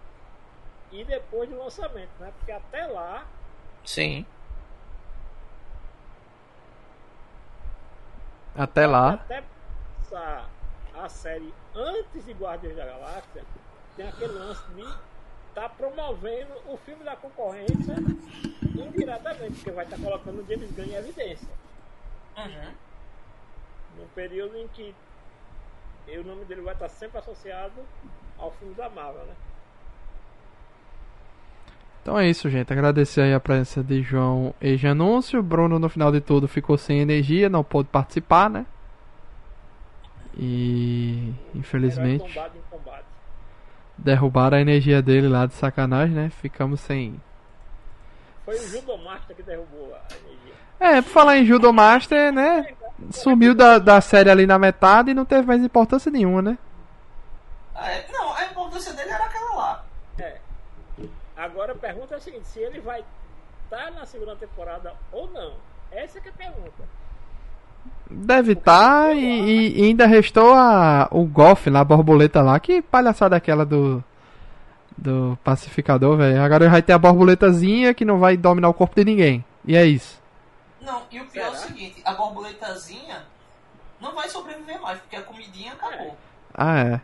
e depois do lançamento, né? Porque até lá.
Sim.
Até lá.
Até passar a série antes de Guardiões da Galáxia, tem aquele lance de estar tá promovendo o filme da concorrência indiretamente, porque vai estar tá colocando o James Gunn em evidência. Uhum. Num período em que o nome dele vai estar sempre associado ao filme da Marvel, né?
Então é isso, gente. Agradecer aí a presença de João e Janúncio. Bruno, no final de tudo, ficou sem energia, não pôde participar, né? E infelizmente derrubaram a energia dele lá de sacanagem, né? Ficamos sem.
Foi o Judomaster que derrubou a energia.
É, por falar em Judomaster, né? Sumiu da, da série ali na metade e não teve mais importância nenhuma, né?
É, não, a importância dele era aquela lá.
É. Agora a pergunta é a seguinte: se ele vai estar tá na segunda temporada ou não? Essa é a pergunta.
Deve estar tá, e, e, ainda restou a, o golfe lá, a borboleta lá. Que palhaçada aquela do do pacificador, velho. Agora vai ter a borboletazinha que não vai dominar o corpo de ninguém. E é isso.
Não, e o pior Será? é o seguinte, a borboletazinha não vai sobreviver mais, porque a comidinha acabou.
Ah, é.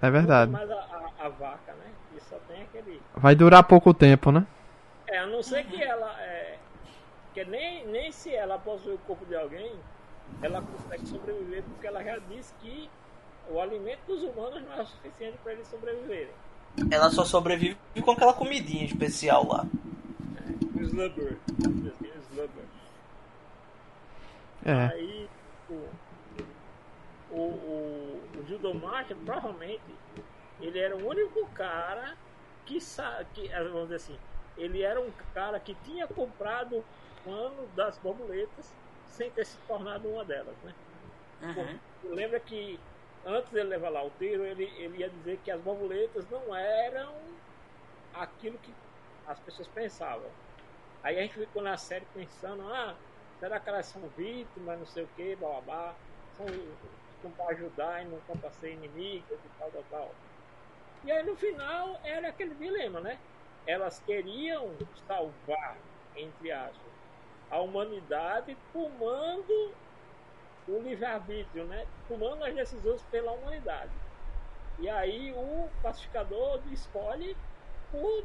É verdade.
Mas a, a, a vaca, né? Que só tem aquele.
Vai durar pouco tempo, né?
É, a não ser uhum. que ela. É, que nem, nem se ela possui o corpo de alguém, ela consegue sobreviver porque ela já disse que o alimento dos humanos não é o suficiente para eles sobreviverem.
Ela só sobrevive com aquela comidinha especial lá.
É, slubber. slubber.
É.
Aí o, o, o, o Judomacha provavelmente ele era o único cara que sabe que vamos dizer assim ele era um cara que tinha comprado o ano das borboletas sem ter se tornado uma delas, né? Uhum. lembra que antes de ele levar lá o tiro, ele, ele ia dizer que as borboletas não eram aquilo que as pessoas pensavam. Aí a gente ficou na série pensando, ah, será que elas são vítimas, não sei o que, blá, são, para ajudar e não estão para ser inimigas e tal, tal, tal. E aí no final era aquele dilema, né? Elas queriam salvar, entre aspas, a humanidade tomando o livre-arbítrio, né? tomando as decisões pela humanidade. E aí o pacificador escolhe por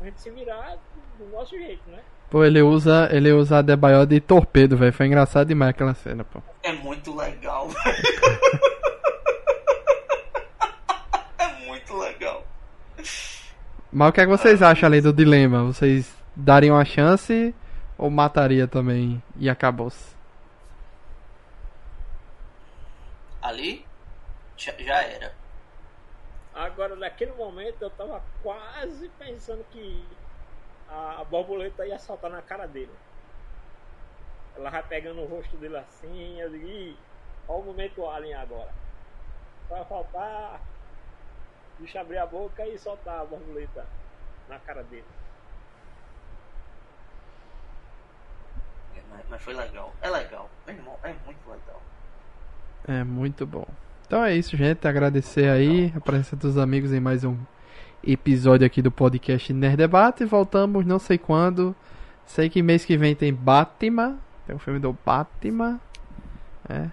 a gente se virar do nosso jeito, né?
Pô, ele usa, ele usa a Debaio de torpedo, velho. Foi engraçado demais aquela cena, pô.
É muito legal. é muito legal.
Mas o que é que vocês ah, acham ali do dilema? Vocês dariam a chance ou mataria também e acabou-se?
Ali já era.
Agora, naquele momento, eu tava quase pensando que a, borboleta ia saltar na cara dele. Ela vai pegando o rosto dele assim, eu digo, Ih, olha o momento Alien agora. Vai faltar o bicho abrir a boca e soltar a borboleta na cara dele.
É, mas foi legal. É legal. É, é muito legal.
É muito bom. Então é isso, gente. Agradecer aí a presença dos amigos em mais um episódio aqui do podcast Nerd Debate. Voltamos não sei quando. Sei que mês que vem tem Batman. Tem um filme do Batman. É.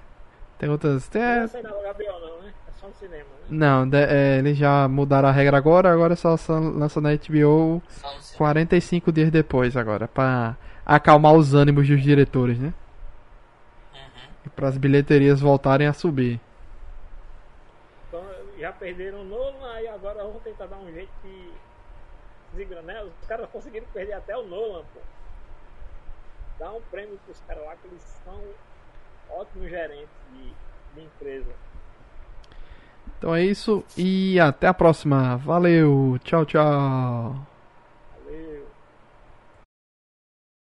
Tem outras. Tem... Não sei Gabriel, não, né? É só no cinema, né? Não, de, é, eles já mudaram a regra agora. Agora só lança na HBO 45 dias depois agora. Pra acalmar os ânimos dos diretores, né? e para as bilheterias voltarem a subir.
Já perderam Nolan e agora vão tentar dar um jeito de. Né? Os caras conseguiram perder até o Nolan, pô. Dá um prêmio pros caras lá que eles são ótimos gerentes de, de empresa.
Então é isso e até a próxima. Valeu, tchau, tchau.